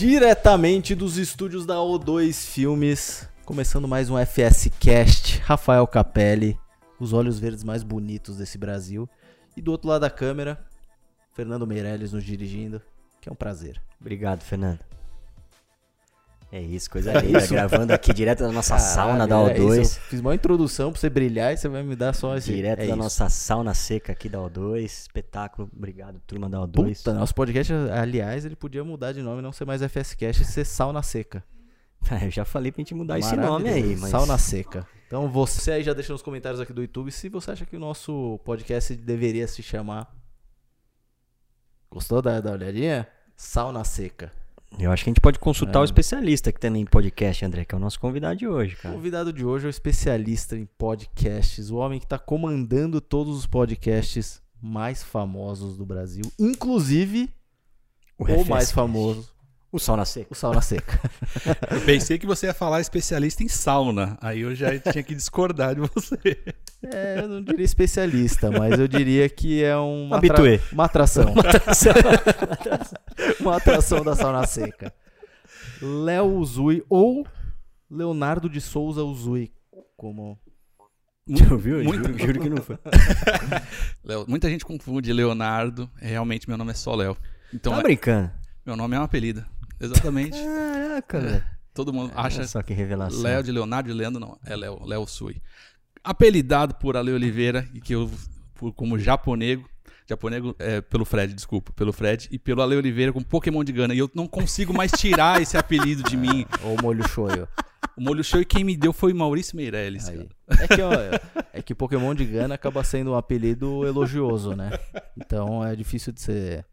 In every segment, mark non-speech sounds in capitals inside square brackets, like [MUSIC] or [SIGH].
Diretamente dos estúdios da O2 Filmes, começando mais um FS Cast, Rafael Capelli, os olhos verdes mais bonitos desse Brasil. E do outro lado da câmera, Fernando Meirelles nos dirigindo, que é um prazer. Obrigado, Fernando. É isso, coisa linda. Gravando aqui direto da nossa sauna da é O2. isso, eu fiz uma introdução pra você brilhar e você vai me dar só esse. Direto é da isso. nossa sauna seca aqui da O2. Espetáculo. Obrigado, turma da O2. Puta, nosso podcast, aliás, ele podia mudar de nome, não ser mais FS Cast e ser Sauna Seca. [LAUGHS] Eu já falei pra gente mudar esse nome aí, mas. Sauna Seca. Então você aí já deixa nos comentários aqui do YouTube se você acha que o nosso podcast deveria se chamar. Gostou da, da olhadinha? Sauna Seca. Eu acho que a gente pode consultar É. o especialista que tem em podcast, André, que é o nosso convidado de hoje, O cara. convidado de hoje é o especialista em podcasts, o homem que está comandando todos os podcasts mais famosos do Brasil, inclusive o, FS. mais famoso, O Sauna Seca. o Sauna Seca. [LAUGHS] Eu pensei que você ia falar especialista em sauna. Aí eu já tinha que discordar de você. É, eu não diria especialista, mas eu diria que é uma, atra- uma atração. uma atração [LAUGHS] da sauna seca. Léo Uzui ou Leonardo de Souza Uzui, como Já ouviu? Muito- Juro, juro que não foi. [LAUGHS] Léo, muita gente confunde Leonardo. É, Realmente, meu nome é só Léo. Então, Tá é- brincando? meu nome é um apelido. Exatamente. Caraca, velho. Todo mundo acha Olha só que revelação. Léo de Leonardo de Leandro, não. É Léo, Léo Sui. Apelidado por Ale Oliveira, e que eu, por- como japonego, japonego é, pelo Fred, desculpa, pelo Fred, e pelo Ale Oliveira com Pokémon de Gana. E eu não consigo mais tirar esse apelido de mim. [LAUGHS] ou Molho Shoyo. O molho show e quem me deu foi Maurício Meirelles. É que, ó, é que Pokémon de Gana acaba sendo um apelido elogioso, né? Então é difícil de ser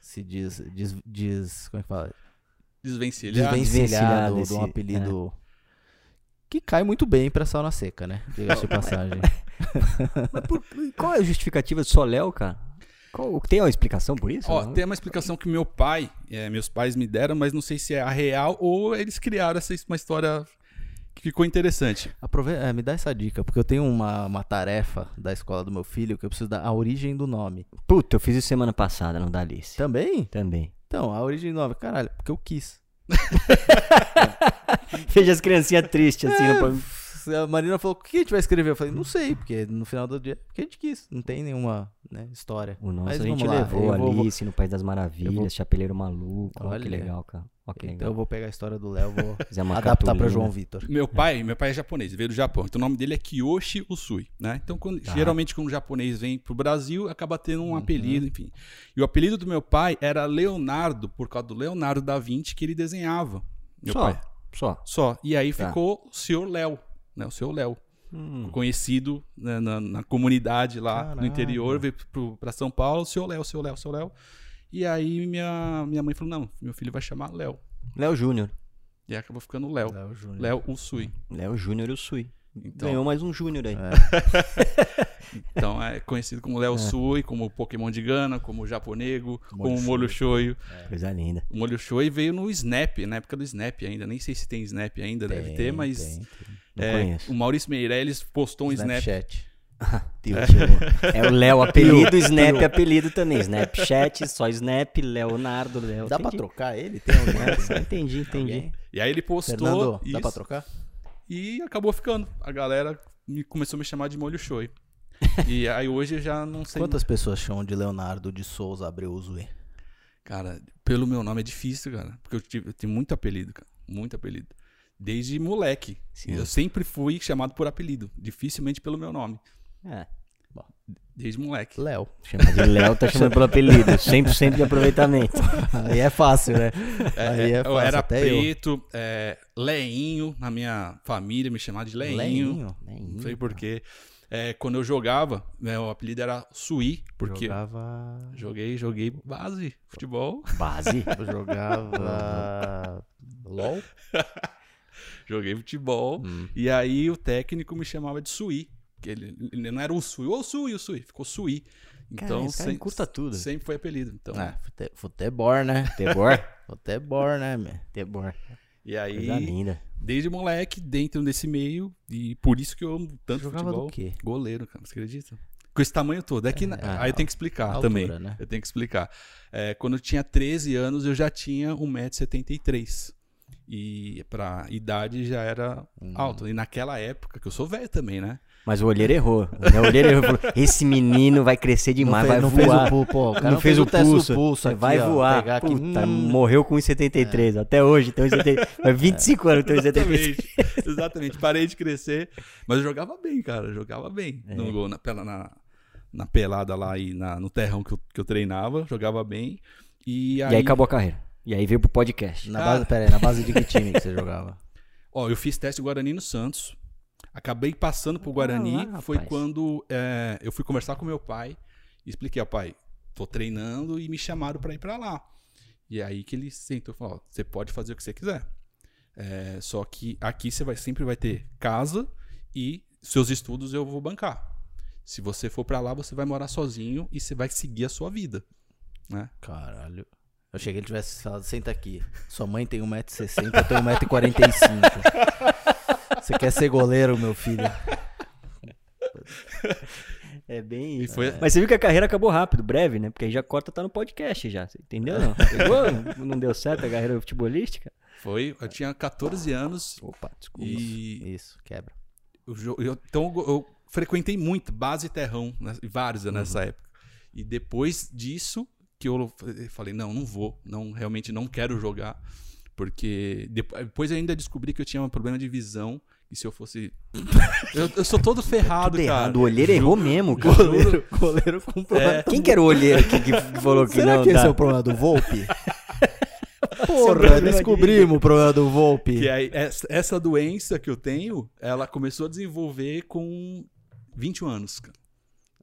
se diz, diz, diz como é que fala? Desvencilhado. desvencilhado Desvencilhado de um apelido que cai muito bem pra sauna seca, né? Diga-se de passagem. Mas por- qual é a justificativa de só Léo, cara? Qual- tem uma explicação por isso? Ó, tem uma explicação que meu pai, é, meus pais me deram, mas não sei se é a real ou eles criaram essa uma história que ficou interessante. Aprove é, me dá essa dica, porque eu tenho uma, uma tarefa da escola do meu filho que eu preciso dar a origem do nome. Puta, eu fiz isso semana passada, não dá Alice. Também? Também. Então, a origem do nome, caralho, porque eu quis. [LAUGHS] Veja as criancinhas tristes, assim, É, no. A Marina falou, o que a gente vai escrever? Eu falei, não sei, porque no final do dia, porque a gente quis. Não tem nenhuma né, história. O nosso Mas a gente lá, levou eu vou- Alice no País das Maravilhas, vou- Chapeleiro Maluco. Ó, que Olha. legal, cara. Que Então legal. eu vou pegar a história do Léo, vou [LAUGHS] adaptar pra cartolina. João Vitor. Meu pai, meu pai é japonês, veio do Japão. Então o nome dele é Kiyoshi Usui, né? Então quando- Tá. geralmente quando um japonês vem pro Brasil, acaba tendo Uhum. um apelido, enfim. E o apelido do meu pai era Leonardo, por causa do Leonardo da Vinci que ele desenhava. Meu Só, pai. só. Só. E aí Tá. ficou o senhor Léo, né? O senhor Léo. Hum. conhecido né, na, na comunidade lá no interior, veio pro, pra São Paulo, o seu Léo, o seu Léo, o seu Léo. E aí minha, minha mãe falou: não, meu filho vai chamar Léo. Léo Júnior. E aí acabou ficando Léo. Léo Júnior. Léo Usui. Léo Júnior e o Sui. Então, Ganhou mais um Júnior aí. [LAUGHS] então é conhecido como Léo Sui, como Pokémon de Gana, como Japonego, Molho como Molho Shoyu. Coisa linda. O Molho Shoyu veio no Snap, na época do Snap ainda. Nem sei se tem Snap ainda, deve Tem, ter, mas tem, tem. Não é, conheço. o Maurício Meirelles postou um Snap. Snapchat. [LAUGHS] Tio, tio. É o Léo apelido, Snap apelido também. Snapchat, só Snap, Leonardo, Léo. Dá pra Entendi. trocar ele? Tem alguém? É, entendi, entendi. Alguém? E aí ele postou Fernando, isso. dá pra trocar? E acabou ficando. A galera me- começou a me chamar de molho shoyu. [LAUGHS] e aí hoje eu já não sei. Quantas pessoas chamam de Leonardo de Souza Abreu Uzui? Cara, pelo meu nome é difícil, cara. Porque eu, tive, eu tenho muito apelido, cara. Muito apelido. Desde moleque. Sim. Eu sempre fui chamado por apelido. Dificilmente pelo meu nome. É. Desde moleque. Léo. Chama de Léo, tá chamando pelo apelido. [LAUGHS] 100% de aproveitamento. Aí é fácil, né? É, Aí é eu fácil, era até eu. preto, é, Leinho, na minha família me chamava de Leinho. Leinho. Não sei porquê. É, quando eu jogava, né, o apelido era Sui, porque Jogava... joguei, joguei base, futebol. Base. Eu [LAUGHS] jogava... LOL? [LAUGHS] Joguei futebol. Hum. E aí o técnico me chamava de Sui. Que ele, ele não era o Sui, ô Sui, o Sui. Ficou Sui. Então cara sem- encurta tudo. sempre foi apelido. Então, É, fute- futebol, né? Tebor? [LAUGHS] Futebol, né, meu? Tebor. E aí, Coisa linda. desde moleque, dentro desse meio, e por isso que eu amo tanto Jogava futebol. do quê? Goleiro, cara, você acredita? Com esse tamanho todo. É que, na- É, aí eu tenho que explicar altura, também. né? Eu tenho que explicar. É, quando eu tinha 13 anos, eu já tinha 1,73m. E pra idade já era Hum. alto. E naquela época, que eu sou velho também, né? Mas o olheiro errou. O olheiro errou. Falou, esse menino vai crescer demais, fez- vai fez voar. o pulso, pô, o cara não, fez o pulso. aqui, vai ó, voar. aqui, Puta, hum. morreu com 1,73. Até hoje. Então, 1,73. Faz 25 anos que tem 1,73. Exatamente. Exatamente. Parei de crescer. Mas eu jogava bem, cara. Eu jogava bem. É. No gol, na, na, na pelada lá e na- no terrão que eu, que eu treinava. Jogava bem. E aí, E aí acabou a carreira. E aí veio pro podcast. Na Cara. base, pera aí, na base de que time que você [LAUGHS] jogava? Ó, eu fiz teste Guarani no Santos. Acabei passando pro Guarani. lá, foi quando é, eu fui conversar com meu pai e expliquei ao pai, tô treinando e me chamaram pra ir pra lá. E aí que ele sentou e falou, ó, você pode fazer o que você quiser. É, só que aqui você vai, sempre vai ter casa e seus estudos eu vou bancar. Se você for pra lá, você vai morar sozinho e você vai seguir a sua vida. Né? Caralho. Eu achei que ele tivesse falado, senta aqui. Sua mãe tem 1,60m, eu tenho 1,45m. Você quer ser goleiro, meu filho? É bem isso. foi- Mas você viu que a carreira acabou rápido, breve, né? Porque aí já corta, tá no podcast já. Você entendeu? Não? Pegou? [LAUGHS] Não deu certo a carreira futebolística? Foi, eu tinha 14 anos Opa, desculpa. e Isso, quebra. Eu jo- eu- então eu, eu frequentei muito base e terrão, né, vários nessa Uhum. época. E depois disso que eu falei, não, não vou, não realmente não quero jogar, porque depo- depois eu ainda descobri que eu tinha um problema de visão e se eu fosse [LAUGHS] eu, eu sou todo ferrado, Tudo cara. errado. O olheiro errou mesmo, [LAUGHS] cara. Goleiro, [LAUGHS] goleiro com problema. Quem que era o olheiro que, que falou que Será não que esse dá? é o problema do Volpe? Seu Porra, de- descobrimos o problema do Volpe. Que aí, essa, essa doença que eu tenho, ela começou a desenvolver com 21 anos, cara.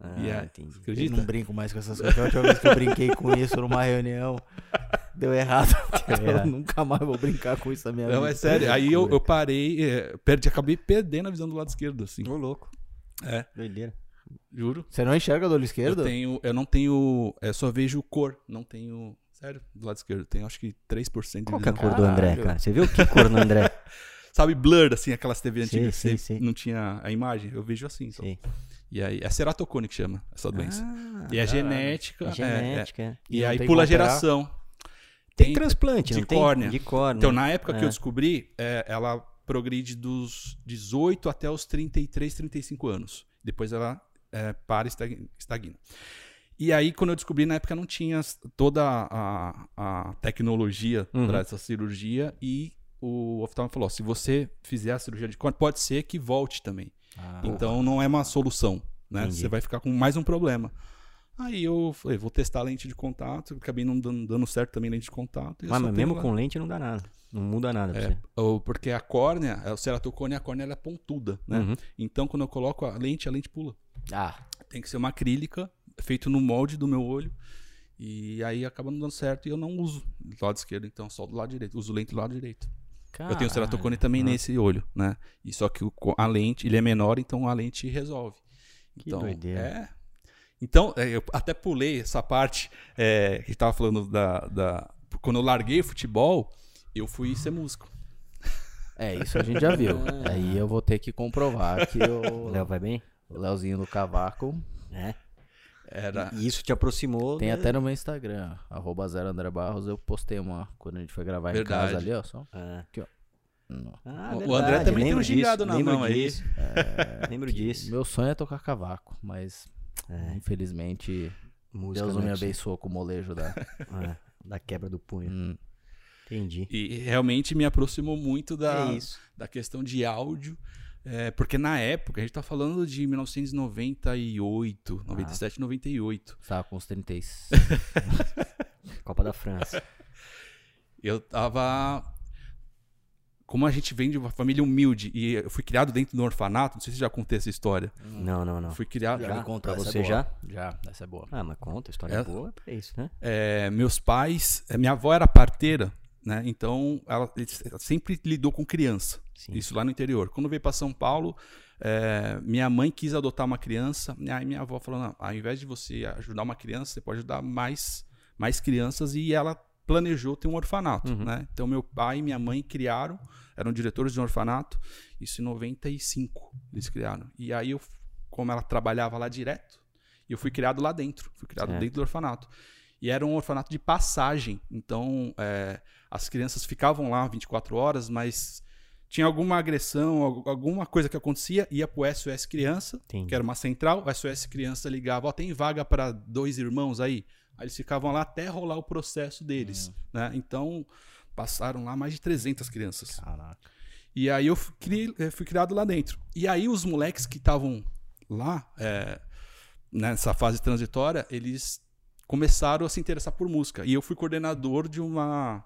Ah, é- entendi. Eu Acredita? não brinco mais com essas coisas. A última vez que eu brinquei com isso numa reunião, deu errado. [LAUGHS] Eu nunca mais vou brincar com isso na minha Não, vida. é sério. Aí eu, eu parei, é, perdi, acabei perdendo a visão do lado esquerdo, assim. Ô, louco. É, Doideira. juro. Você não enxerga do Eu esquerdo? tenho, eu não tenho, eu só vejo cor, não tenho, sério, do lado esquerdo, tenho acho que 3% de Qual que é a visão. cor do André, cara? Você viu que cor no André? [LAUGHS] Sabe blur assim, aquelas TV antigas, sei, que sei. não tinha a imagem, eu vejo assim, só. Sei. E aí é ceratocone que chama essa doença. Ah, e é genética, é é, é. genética. é. E, E aí pula geração. Tem, Tem- transplante, de não tem? córnea. De córnea. Então, na época que É. eu descobri, é, ela progride dos 18 até os 33, 35 anos. Depois ela é, para e estag- estagna. E aí, quando eu descobri, na época não tinha toda a, a tecnologia Uhum. para essa cirurgia e o oftalmo falou, ó, se você fizer a cirurgia de córnea, pode ser que volte também. Ah, Então, não é uma solução, né? Entendi. Você vai ficar com mais um problema. Aí eu falei, vou testar a lente de contato, acabei não dando, dando certo também a lente de contato. Mas, mas mesmo lá. com lente não dá nada. Não muda nada pra É, você. porque a córnea, o ceratocone, a córnea ela é pontuda, né? Uhum. Então, quando eu coloco a lente, a lente pula. Ah, Tem que ser uma acrílica, feito no molde do meu olho. E aí acaba não dando certo e eu não uso do lado esquerdo, então só do lado direito. Uso lente do lado direito. Eu tenho ceratocone também nesse olho, né? E só que o a lente, ele é menor, então a lente resolve. Que Então, doideira. É. Então, é, eu até pulei essa parte é, que a gente tava falando da, da. Quando eu larguei o futebol, eu fui ser músico. é, isso a gente já viu. [LAUGHS] Aí eu vou ter que comprovar que O Léo vai bem? o Leozinho do Cavaco É. Era. E isso te aproximou. tem né? até no meu Instagram, arroba zero André Barros, eu postei uma quando a gente foi gravar em casa Verdade. ali, ó. Só. Ah. Não. Ah, O verdade, André também tem um gingado disso, na mão aí. disso. [LAUGHS] Lembro disso. Meu sonho é tocar cavaco, mas É, infelizmente música Deus não me é possível. abençoou com o molejo da. [LAUGHS] É, da quebra do punho. Hum. Entendi. E realmente me aproximou muito da, É isso. da questão de áudio. É, porque na época, a gente tá falando de 1998, 97, 98. Tava com uns 36. [LAUGHS] Copa da França. Eu tava. Como a gente vem de uma família humilde e eu fui criado dentro do orfanato, não sei se já contei essa história. Não, não, não. Fui criado. Já me contou, Pra essa você é boa. já? Já, essa é boa. Ah, mas conta, história É. boa é isso, né? É, meus pais, é, minha avó era parteira, né? Então ela, ela sempre lidou com criança. Sim. Isso lá no interior. Quando veio para São Paulo, é, minha mãe quis adotar uma criança. Aí minha avó falou: não, ao invés de você ajudar uma criança, você pode ajudar mais, mais crianças. E ela planejou ter um orfanato. Uhum. Né? Então meu pai e minha mãe criaram, eram diretores de um orfanato. Isso em 95 eles criaram. E aí, eu, como ela trabalhava lá direto, eu fui criado lá dentro, fui criado dentro do orfanato. E era um orfanato de passagem, então é, as crianças ficavam lá 24 horas, mas tinha alguma agressão, al- alguma coisa que acontecia, ia pro SOS Criança, Entendi. que era uma central, o SOS Criança ligava, ó, tem vaga para dois irmãos aí? Aí eles ficavam lá até rolar o processo deles, né? Então, passaram lá mais de 300 crianças. Caraca. E aí eu fui, eh, fui criado lá dentro. E aí os moleques que estavam lá, é, nessa fase transitória, eles começaram a se interessar por música. E eu fui coordenador de uma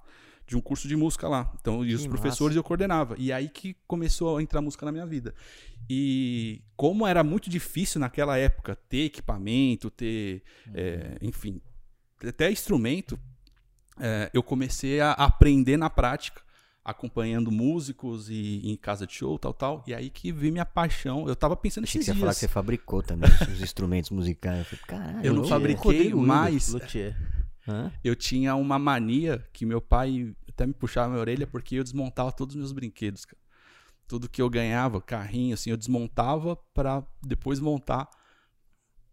de um curso de música lá. Então, e os Que professores eu coordenava. E aí que começou a entrar música na minha vida. E como era muito difícil naquela época ter equipamento, ter, é, enfim, até instrumento, é, eu comecei a aprender na prática, acompanhando músicos e em casa de show, tal, tal. E aí que vi minha paixão. Eu tava pensando Achei que você ia falar que dias. você fabrificou também os [LAUGHS] instrumentos musicais. Eu falei, caralho. Eu não fabriquei, mas Luthier. Hã? eu tinha uma mania que meu pai até me puxava a minha orelha porque eu desmontava todos os meus brinquedos, cara. Tudo que eu ganhava, carrinho, assim, eu desmontava pra depois montar.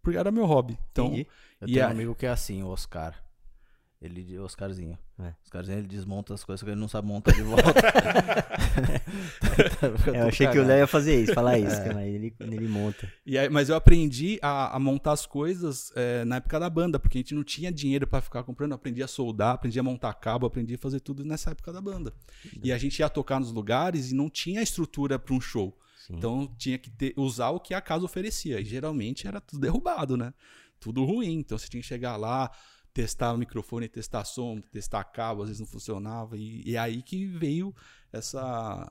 Porque era meu hobby. Então, Entendi. Eu E tenho a- um amigo que é assim, o Oscar. Ele, Oscarzinho. É. Oscarzinho, ele desmonta as coisas que ele não sabe montar de volta. [LAUGHS] É, eu achei que o Léo ia fazer isso, falar isso, [LAUGHS] mas ele, ele monta. E aí- mas eu aprendi a, a montar as coisas é, na época da banda, porque a gente não tinha dinheiro pra ficar comprando. Eu aprendi a soldar, aprendi a montar cabo, aprendi a fazer tudo nessa época da banda. E a gente ia tocar nos lugares e não tinha estrutura pra um show. Sim. Então tinha que ter- usar o que a casa oferecia. E geralmente era tudo derrubado, né? Tudo ruim. Então você tinha que chegar lá, testar o microfone, testar som, testar cabo, às vezes não funcionava. E, e aí que veio essa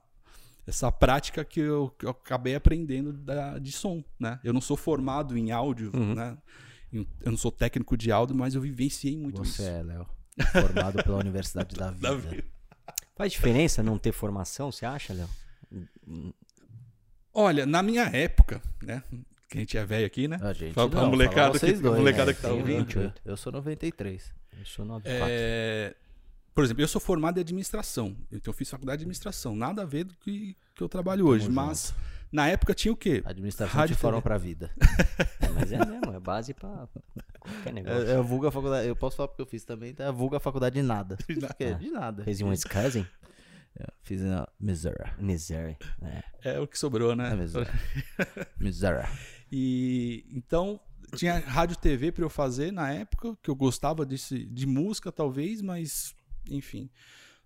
essa prática que eu, que eu acabei aprendendo da- de som, né? Eu não sou formado em áudio, Uhum. né? Eu não sou técnico de áudio, mas eu vivenciei muito Você isso. é, Léo. Formado pela Universidade da [LAUGHS] Vida. Da vida. Faz diferença não ter formação, você acha, Léo? Olha, na minha época, né? Que a gente é velho aqui, né? A gente Fala pra não, molecada que- dois, molecada né? que tá ouvindo. 28. Eu sou 93. Eu sou 94. É, por exemplo, eu sou formado em administração. Então eu fiz faculdade de administração. Nada a ver do que, que eu trabalho hoje. Tamo Mas na época tinha o quê? Administração Rádio e forma TV. pra vida. [LAUGHS] É, mas é mesmo, é base pra qualquer negócio. É, é vulga faculdade. Eu posso falar porque eu fiz também, tá? Vulga a faculdade de nada. De nada. [LAUGHS] É De nada. Fez um Wisconsin? É, Fiz na Missouri. Missouri. É. É o que sobrou, né? É Missouri. [LAUGHS] Missouri. E então tinha rádio TV para eu fazer na época, que eu gostava desse, de música talvez, mas enfim,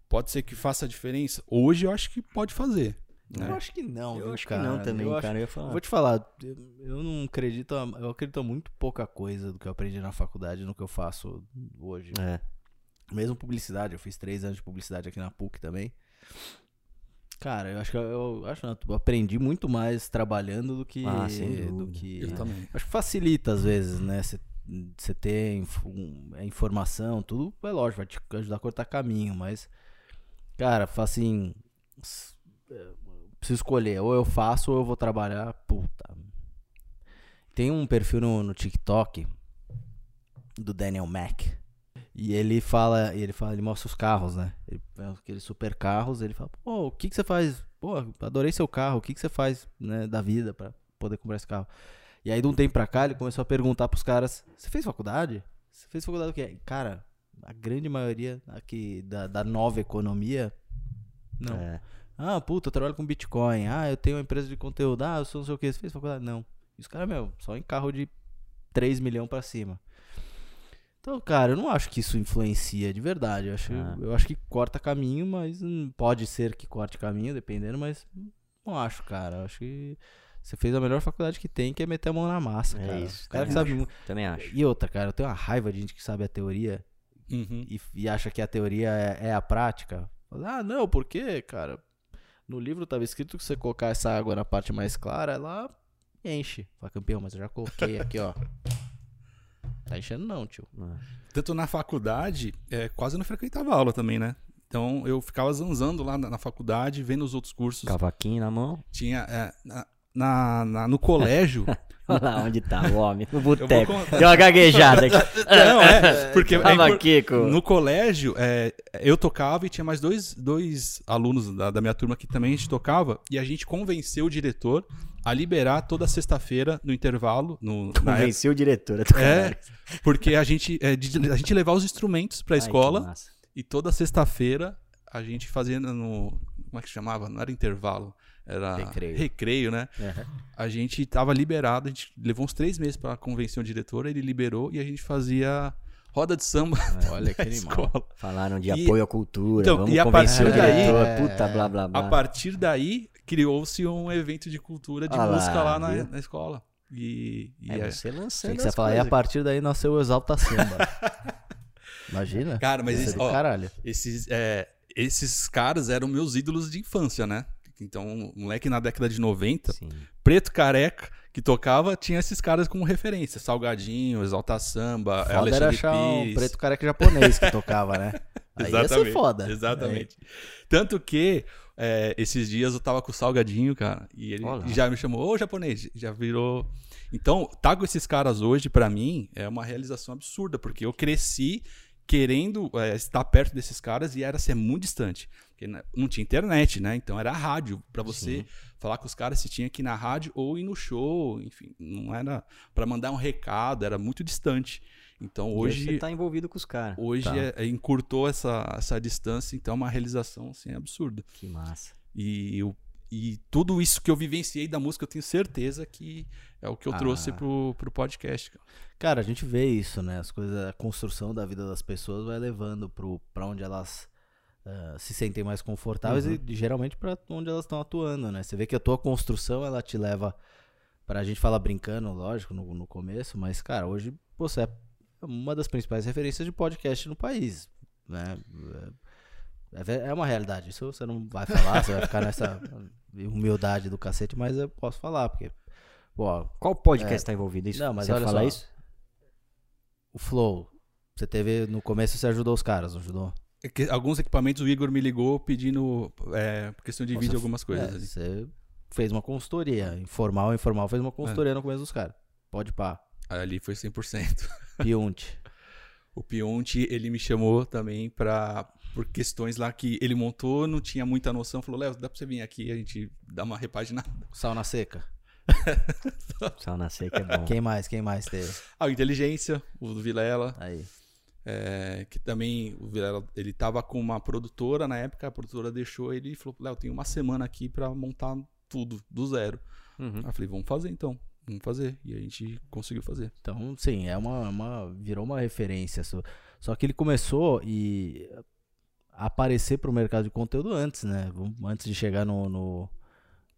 pode ser que faça diferença. Hoje eu acho que pode fazer. Né? Eu acho que não, Eu viu, acho que cara? não também, eu acho- cara. Eu ia falar. Vou te falar, eu, eu não acredito, eu acredito muito pouca coisa do que eu aprendi na faculdade no que eu faço hoje. É. Mesmo publicidade, eu fiz três anos de publicidade aqui na PUC também. Cara, eu acho que eu, eu acho não, eu aprendi muito mais trabalhando do que Ah, do que Eu também. acho que facilita às vezes, né? Você ter inf- um- a informação, tudo é lógico, vai te ajudar a cortar caminho, mas cara, assim, é, preciso escolher, ou eu faço ou eu vou trabalhar, puta. Tem um perfil no, no TikTok do Daniel Mack. E ele fala, e ele fala, ele mostra os carros, né? Ele, aqueles super carros, ele fala, pô, o que que você faz? Pô, adorei seu carro, o que que você faz, né, da vida pra poder comprar esse carro? E aí de um tempo pra cá ele começou a perguntar pros caras, você fez faculdade? Você fez faculdade do quê? Cara, a grande maioria aqui da, da nova economia, não. É. Ah, puta, eu trabalho com Bitcoin. Ah, eu tenho uma empresa de conteúdo. Ah, eu sou não sei o que. Você fez faculdade? Não. E os caras, meu, só em carro de 3 milhões pra cima. Então, cara, eu não acho que isso influencia de verdade. Eu acho, Ah. eu acho que corta caminho, mas hum, pode ser que corte caminho, dependendo, mas não acho, cara. Eu acho que você fez a melhor faculdade que tem, que é meter a mão na massa, É cara. isso, O cara que também sabe mu- Também acho. E outra, cara, eu tenho uma raiva de gente que sabe a teoria Uhum. e, e acha que a teoria é, é a prática. Ah, não, por quê, cara? No livro tava escrito que você colocar essa água na parte mais clara, ela enche. Fala, campeão, mas eu já coloquei aqui, ó. Tá enchendo não, tio. É. Tanto na faculdade, é, quase não frequentava aula também, né? Então eu ficava zanzando lá na, na faculdade, vendo os outros cursos. Cavaquinho na mão. Tinha. é, na, na, na- no colégio. [LAUGHS] Olha lá onde tá o homem, no eu vou boteco. contar. Deu uma gaguejada aqui. [LAUGHS] Não, é, porque é Tava impor- aqui com... no colégio, é, eu tocava e tinha mais dois, dois alunos da, da minha turma que também a gente tocava, e a gente convenceu o diretor a liberar toda sexta-feira no intervalo. No, Convenceu o diretor. é, porque a gente, é, de- a gente levar os instrumentos pra Ai, escola e toda sexta-feira a gente fazia no. Como é que chamava? Não era intervalo, era Recreio. recreio né? Aham. A gente tava liberado, a gente levou uns três meses pra convencer o diretor, ele liberou e a gente fazia roda de samba Olha que [LAUGHS] na animal. escola. Falaram de E- apoio à cultura, Então, vamos e a convencer o partir daí- diretor, É, puta, blá, blá, blá. A partir daí, criou-se um evento de cultura de Ah lá, música lá na, na escola. E, e É é- você lançando que você falar, e a partir daí nasceu o Exalta Samba. [LAUGHS] Imagina. Cara, mas do ó, caralho. esses, é, esses caras eram meus ídolos de infância, né? Então, um moleque na década de 90, Sim. preto careca, que tocava, tinha esses caras como referência. Salgadinho, Exalta Samba, Foda era Alexandre achar um Pires. preto careca japonês que tocava, né? [LAUGHS] Aí ia ser foda. Exatamente. Tanto que é, esses dias eu tava com o Salgadinho, cara, e ele Olá. já me chamou, ô japonês, já virou. Então, tá com esses caras hoje, pra mim, é uma realização absurda, porque eu cresci querendo é, estar perto desses caras e era ser muito distante. Porque não tinha internet, né? Então era rádio. Pra você Sim. falar com os caras, você tinha que ir na rádio ou ir no show. Enfim, não era pra mandar um recado, era muito distante. Então Hoje hoje. você tá envolvido com os caras. Hoje Tá. é- é- encurtou essa, essa distância, então é uma realização assim, absurda. Que massa. E, eu- e tudo isso que eu vivenciei da música, eu tenho certeza que é o que eu Ah. trouxe pro, pro podcast. cara. Cara, a gente vê isso, né? As coisas, a construção da vida das pessoas vai levando pro, pra onde elas ah, se sentem mais confortáveis Uhum. e geralmente pra onde elas estão atuando, né? Você vê que a tua construção, ela te leva pra gente falar brincando, lógico, no, no começo, mas, cara, hoje você é uma das principais referências de podcast no país, né? É, é é uma realidade. Isso você não vai falar, você vai ficar nessa [LAUGHS] humildade do cacete, mas eu posso falar, porque, pô, Qual podcast tá envolvido? Isso? Não, mas você olha fala só. isso? o Flow, você teve no começo você ajudou os caras, não ajudou? É Alguns equipamentos o Igor me ligou pedindo é, por questão de Você vídeo algumas coisas. É, você fez uma consultoria, informal, informal, fez uma consultoria no começo dos caras. Pode pá, Ali foi 100%. [LAUGHS] Piunte. O Pionte, ele me chamou também pra, por questões lá que ele montou, não tinha muita noção. Falou, Léo, dá pra você vir aqui a gente dá uma repaginada. [LAUGHS] Sauna seca. Sauna seca é bom. Quem mais? Quem mais teve? A Inteligência, o do Vilela. Aí. É, que também o Vilela, ele tava com uma produtora na época, a produtora deixou ele e falou: Léo, tem uma semana aqui pra montar tudo, do zero. Uhum. Aí eu falei: vamos fazer então, vamos fazer. E a gente conseguiu fazer. Então, sim, é uma, uma virou uma referência. Só, só que ele começou e aparecer pro mercado de conteúdo antes, né? Antes de chegar no, no,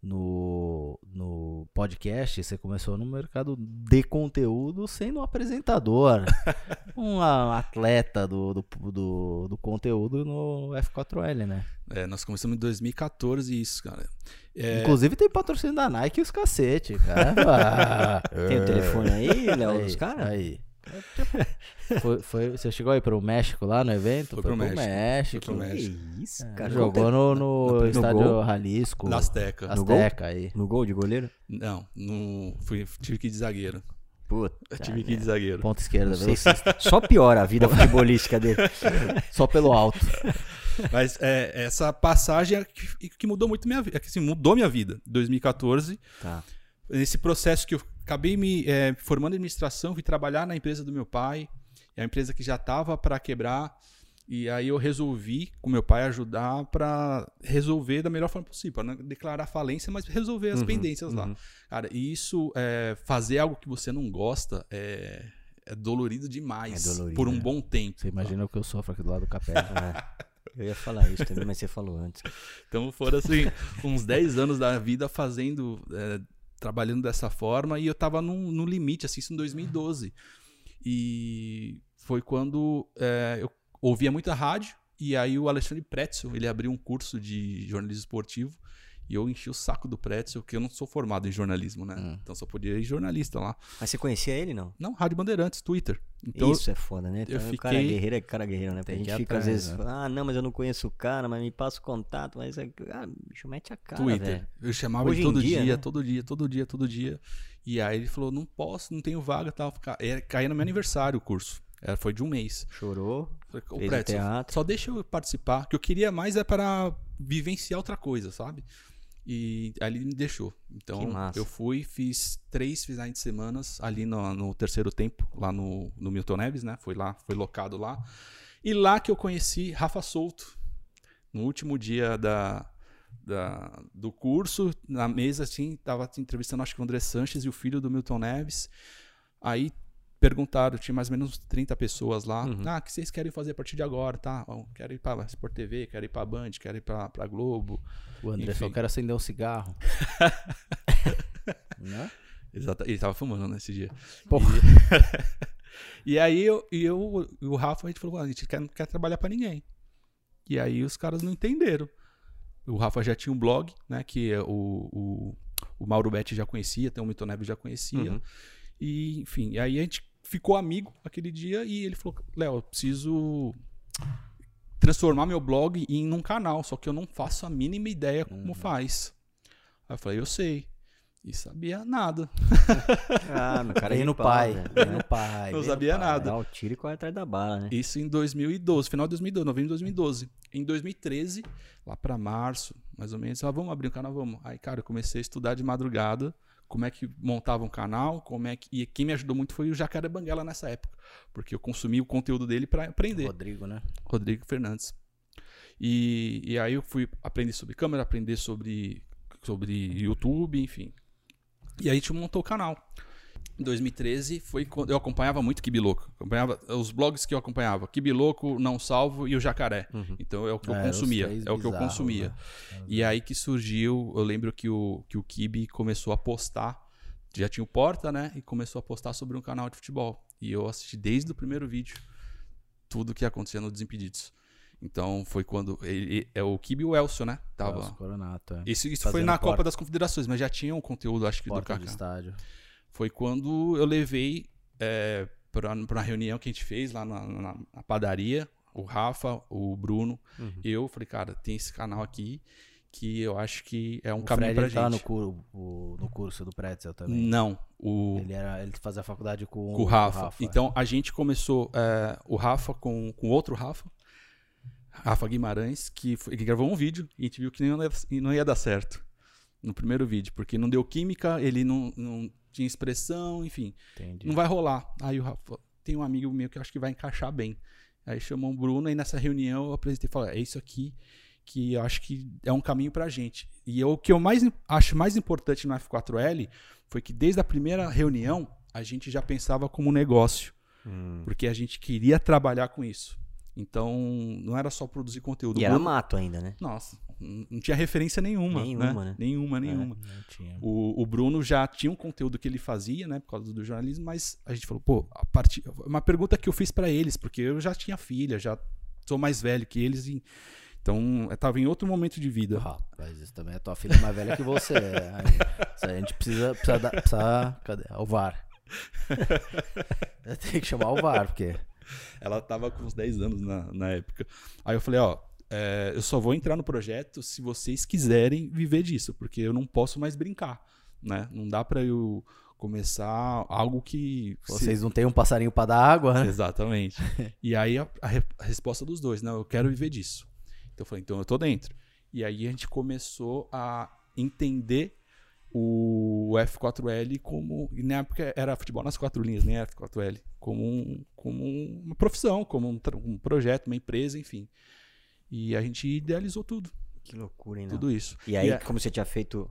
no, no podcast, você começou no mercado de conteúdo sendo um apresentador, [LAUGHS] um atleta do, do, do, do conteúdo no F4L, né? É, nós começamos em 2014 isso, cara. É, Inclusive tem patrocínio da Nike e os cacete, cara. [LAUGHS] Tem o telefone aí, Léo, dos caras? Aí. [LAUGHS] Foi, foi- você chegou aí pro México lá no evento? Foi pro México. México. Foi pro México. Que isso, É, cara. jogou no, no, no estádio gol? Jalisco. da Azteca. No gol? Azteca aí. No gol de goleiro? Não, no, fui, tive que ir de zagueiro. Puta. Eu tive que ir de zagueiro. Ponta esquerda, velocista. [LAUGHS] Só piora a vida futebolística dele. [LAUGHS] Só pelo alto. Mas é, essa passagem é que, que mudou muito minha vida. É que, assim, mudou minha vida. 2014. Tá. Nesse processo que eu acabei me é, formando em administração, fui trabalhar na empresa do meu pai. É uma empresa que já estava para quebrar. E aí eu resolvi, com meu pai, ajudar para resolver da melhor forma possível. Para não declarar falência, mas resolver as Uhum, pendências lá. uhum. Cara, e isso, é, fazer algo que você não gosta, é, é dolorido demais. É dolorido, por um é. bom tempo. Você imagina o que eu sofro aqui do lado do capela. [LAUGHS] É. Eu ia falar isso também, mas você falou antes. Então foram assim, uns 10 anos da vida fazendo, é, trabalhando dessa forma, e eu tava num, no limite, assim, isso em 2012. E foi quando é, eu ouvia muita rádio, e aí o Alexandre Pretzel, ele abriu um curso de jornalismo esportivo, E eu enchi o saco do Pretzel, que eu não sou formado em jornalismo, né? Hum. Então só podia ir jornalista lá. Mas você conhecia ele, não? Não, Rádio Bandeirantes, Twitter. Então, Isso é foda, né? eu Então, O cara fiquei- guerreiro é cara guerreiro, né? Porque Tem a gente fica às atrás, vezes, né? ah, não, mas eu não conheço o cara, mas me passa o contato, mas é- ah, bicho, mete a cara, Twitter. velho. Eu chamava Hoje ele todo dia, dia, né? todo dia, todo dia, todo dia. E aí ele falou: não posso, não tenho vaga tal. É, Caía no meu aniversário o curso. Era, foi de um mês. Chorou, Falei, "Ô, Fez o Pretzel, teatro. só deixa eu participar. O que eu queria mais é para vivenciar outra coisa, sabe? E ele me deixou. Então eu fui, fiz três finais de semanas ali no, no terceiro tempo, lá no, no Milton Neves, né? Foi lá, foi locado lá. E lá que eu conheci Rafa Souto. No último dia da, da- do curso, na mesa, assim, tava entrevistando acho que o André Sanches e o filho do Milton Neves. Aí perguntaram, tinha mais ou menos 30 pessoas lá. Uhum. Ah, o que vocês querem fazer a partir de agora, tá? Quero ir pra Sport TV, quero ir pra Band, quero ir pra, pra Globo. O André só quer acender um cigarro. [LAUGHS] né? Exato. Ele tava fumando nesse dia. Porra. E, [LAUGHS] e aí eu, e eu e o Rafa, a gente falou, "Ah, a gente quer, não quer trabalhar pra ninguém. E aí os caras não entenderam. O Rafa já tinha um blog, né? Que é o, o, o Mauro Betti já conhecia, até o Milton Neves já conhecia. Uhum. E, enfim, e aí a gente ficou amigo aquele dia e ele falou: Léo, eu preciso transformar meu blog em um canal, só que eu não faço a mínima ideia como faz. Aí eu falei: Eu sei. E sabia nada. [LAUGHS] Ah, meu cara Vem de no pai. no pai. Não sabia pai. nada. Dá o tiro e corre atrás da bala, né? Isso em 2012, final de 2012, novembro de 2012. Em 2013, lá pra março, mais ou menos, ah, vamos abrir um canal, vamos. Aí, cara, eu comecei a estudar de madrugada como é que montava um canal, como é que e quem me ajudou muito foi o Jacaré Banguela nessa época, porque eu consumi o conteúdo dele pra aprender. Rodrigo, né? Rodrigo Fernandes. E, e aí eu fui aprender sobre câmera, aprender sobre, sobre YouTube, enfim. E aí a gente montou o canal. Em 2013 foi quando eu acompanhava muito Kibiloco. Acompanhava os blogs que eu acompanhava, Kibiloco, Não Salvo e o Jacaré. Uhum. Então é o que eu É, consumia, é o que eu consumia. né? E aí que surgiu, eu lembro que o, que o Kibi começou a postar, já tinha o Porta, né? E começou a postar sobre um canal de futebol. E eu assisti desde o primeiro vídeo tudo que acontecia no Desimpedidos. Então foi quando. Ele, é o Kibi e o Elcio, né? Tava. Celso Coronato, é. Isso, isso foi na porta. Copa das Confederações, mas já tinha um conteúdo, acho que, Porta do de Kaká. estádio. Foi quando eu levei é, pra, pra reunião que a gente fez lá na, na- na padaria, o Rafa, o Bruno, Uhum. eu falei, cara, tem esse canal aqui que eu acho que é um o caminho Fred pra ele no, gente. cur- o- no curso do Pretzel também. Não, o, Ele, era, ele fazia faculdade com, com o Rafa. Então a gente começou é, o Rafa com, com outro Rafa, Rafa Guimarães, que, foi- que gravou um vídeo e a gente viu que não ia, não ia dar certo no primeiro vídeo, porque não deu química, ele não, não tinha expressão, enfim. Entendi. Não vai rolar. Aí o Rafa, tem um amigo meu que eu acho que vai encaixar bem. Aí chamou o Bruno e nessa reunião eu apresentei e falei, é isso aqui que eu acho que é um caminho pra gente. E eu- o que eu mais acho mais importante no F4L foi que desde a primeira reunião a gente já pensava como negócio, Hum. porque a gente queria trabalhar com isso. Então, não era só produzir conteúdo. E era mato ainda, né? Nossa, não tinha referência nenhuma. Nenhuma, né? Nenhuma, nenhuma. Não tinha. O, o Bruno já tinha um conteúdo que ele fazia, né, por causa do jornalismo, mas a gente falou, pô, a partir, uma pergunta que eu fiz pra eles, porque eu já tinha filha, já sou mais velho que eles, e, então eu tava em outro momento de vida. Rapaz, isso também é tua filha mais velha que você. é. Aí a gente precisa. Precisa, dar- precisa cadê? O VAR. Tem que chamar o VAR, porque. Ela tava com uns 10 anos na, na época. Aí eu falei, ó, é, eu só vou entrar no projeto se vocês quiserem viver disso, porque eu não posso mais brincar, né? Não dá pra eu começar algo que... se- Vocês não têm um passarinho pra dar água, né? Exatamente. [LAUGHS] e aí a, a a resposta dos dois, não, eu quero viver disso. Então eu falei, então eu tô dentro. E aí a gente começou a entender o F4L como, e na época era futebol nas quatro linhas, nem F4L, como, um, como uma profissão, como um, um projeto, uma empresa, enfim. E a gente idealizou tudo, Que loucura, hein? não? tudo isso. E aí, E a- como você tinha feito